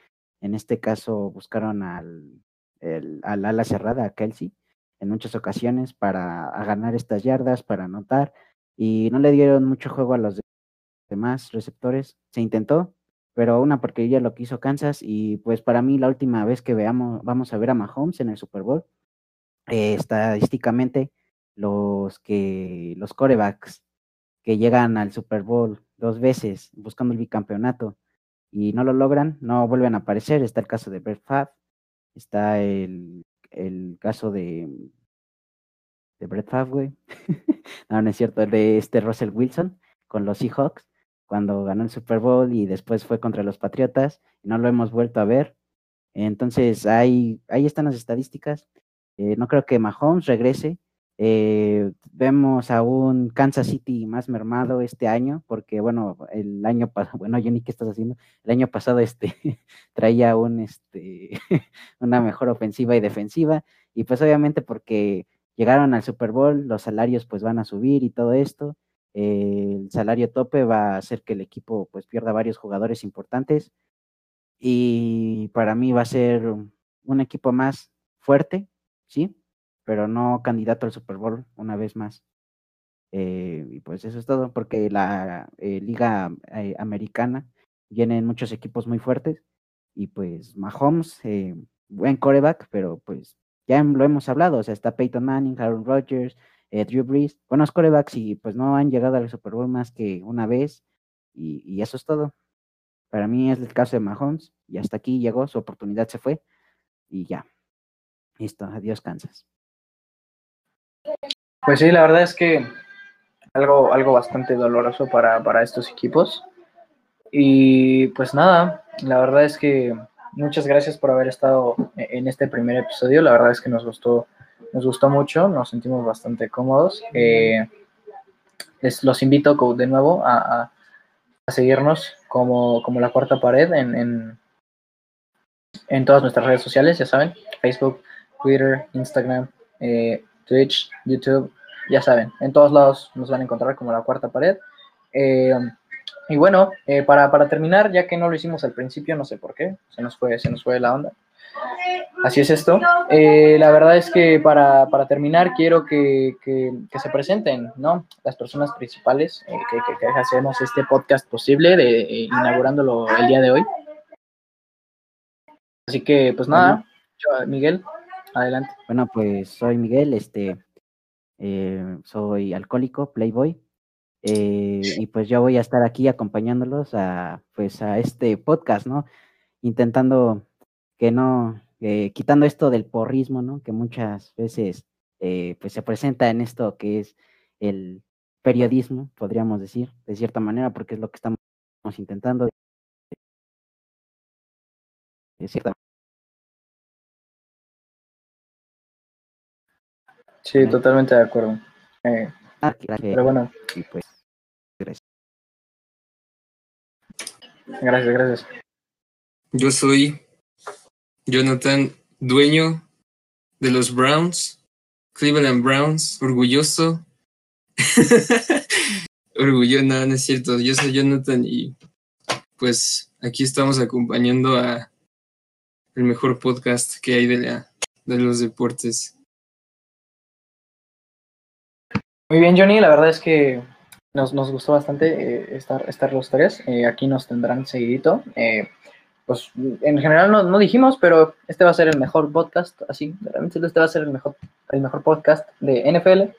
S2: En este caso buscaron al, al ala cerrada, a Kelsey, en muchas ocasiones para ganar estas yardas, para anotar, y no le dieron mucho juego a los demás receptores. Se intentó, pero una porquería lo que hizo Kansas y pues para mí la última vez que veamos, vamos a ver a Mahomes en el Super Bowl, eh, estadísticamente los que los corebacks que llegan al Super Bowl dos veces buscando el bicampeonato y no lo logran, no vuelven a aparecer. Está el caso de Brett Favre, está el, el caso de de Brett Favre, no, no es cierto, de este Russell Wilson con los Seahawks cuando ganó el Super Bowl y después fue contra los Patriotas no lo hemos vuelto a ver. Entonces ahí, ahí están las estadísticas. Eh, no creo que Mahomes regrese. Eh, vemos a un Kansas City más mermado este año, porque bueno, el año pasado, bueno, Johnny, ¿qué estás haciendo? El año pasado este, traía un, este, una mejor ofensiva y defensiva, y pues obviamente porque llegaron al Super Bowl, los salarios pues van a subir y todo esto, el salario tope va a hacer que el equipo pues pierda varios jugadores importantes y para mí va a ser un equipo más fuerte, sí, pero no candidato al Super Bowl una vez más. Eh, y pues eso es todo, porque la eh, liga eh, americana vienen muchos equipos muy fuertes y pues Mahomes buen coreback, pero pues ya lo hemos hablado, o sea, está Peyton Manning, Aaron Rodgers, eh, Drew Brees, buenos corebacks y pues no han llegado al Super Bowl más que una vez y, y eso es todo. Para mí es el caso de Mahomes y hasta aquí llegó, su oportunidad se fue y ya. Listo, adiós Kansas.
S1: Pues sí, la verdad es que algo, algo bastante doloroso para, para estos equipos. Y pues nada, la verdad es que muchas gracias por haber estado en este primer episodio. La verdad es que nos gustó, nos gustó mucho, nos sentimos bastante cómodos. Eh, les los invito de nuevo a, a, a seguirnos como, como, la cuarta pared en, en, en, todas nuestras redes sociales, ya saben, Facebook, Twitter, Instagram, eh, Twitch, YouTube, ya saben, en todos lados nos van a encontrar como la cuarta pared. Eh, y bueno, eh, para, para, terminar, ya que no lo hicimos al principio, no sé por qué, se nos fue, se nos fue la onda. Así es esto. Eh, la verdad es que para, para terminar quiero que, que, que, se presenten, ¿no? Las personas principales eh, que, que, hacemos este podcast posible, de, eh, inaugurándolo el día de hoy. Así que, pues nada, yo, Miguel, adelante.
S2: Bueno, pues soy Miguel, este, soy alcohólico, playboy. Y pues yo voy a estar aquí acompañándolos a, pues a este podcast, ¿no? Intentando que no, eh, quitando esto del porrismo, ¿no? Que muchas veces eh, pues se presenta en esto que es el periodismo, podríamos decir, de cierta manera, porque es lo que estamos intentando. De cierta
S1: Sí, totalmente de acuerdo. Eh,
S2: ah, gracias.
S1: pero bueno.
S2: Y pues, gracias.
S1: Gracias, gracias.
S3: Yo soy Jonathan, dueño de los Browns, Cleveland Browns, orgulloso. Orgullo, no, no es cierto. Yo soy Jonathan y pues aquí estamos acompañando a el mejor podcast que hay de, la, de los deportes.
S1: Muy bien, Johnny, la verdad es que nos, nos gustó bastante eh, estar, estar los tres. Eh, aquí nos tendrán seguidito. Eh, pues en general no, no, dijimos, pero este va a ser el mejor podcast, así, realmente este va a ser el mejor, el mejor podcast de NFL,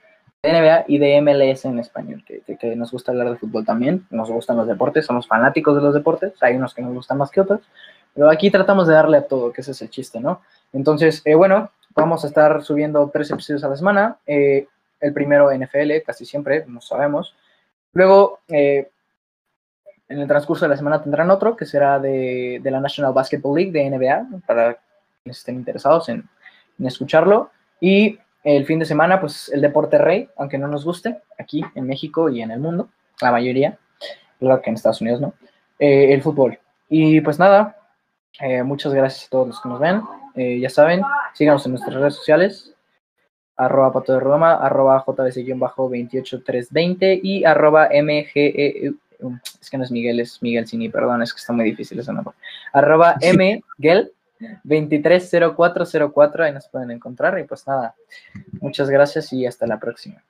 S1: de NBA y de MLS en español, que, que, nos gusta hablar de fútbol también, nos gustan los deportes, somos fanáticos de los deportes, hay unos que nos gustan más que otros, pero aquí tratamos de darle a todo, que ese es el chiste, ¿no? Entonces, eh, bueno, vamos a estar subiendo tres episodios a la semana, eh, el primero NFL, casi siempre, no sabemos, luego... Eh, en el transcurso de la semana tendrán otro que será de, la National Basketball League de NBA, para quienes estén interesados en, en, escucharlo. Y el fin de semana, pues el deporte rey, aunque no nos guste, aquí en México y en el mundo, la mayoría, claro que en Estados Unidos no, eh, el fútbol. Y pues nada, eh, muchas gracias a todos los que nos ven. Eh, ya saben, síganos en nuestras redes sociales, arroba pato de Roma, arroba jbc-28320 y arroba mge es que no es Miguel, es Miguel Cini, perdón, es que está muy difícil ese nombre. Arroba mguel 230404, ahí nos pueden encontrar. Y pues nada, muchas gracias y hasta la próxima.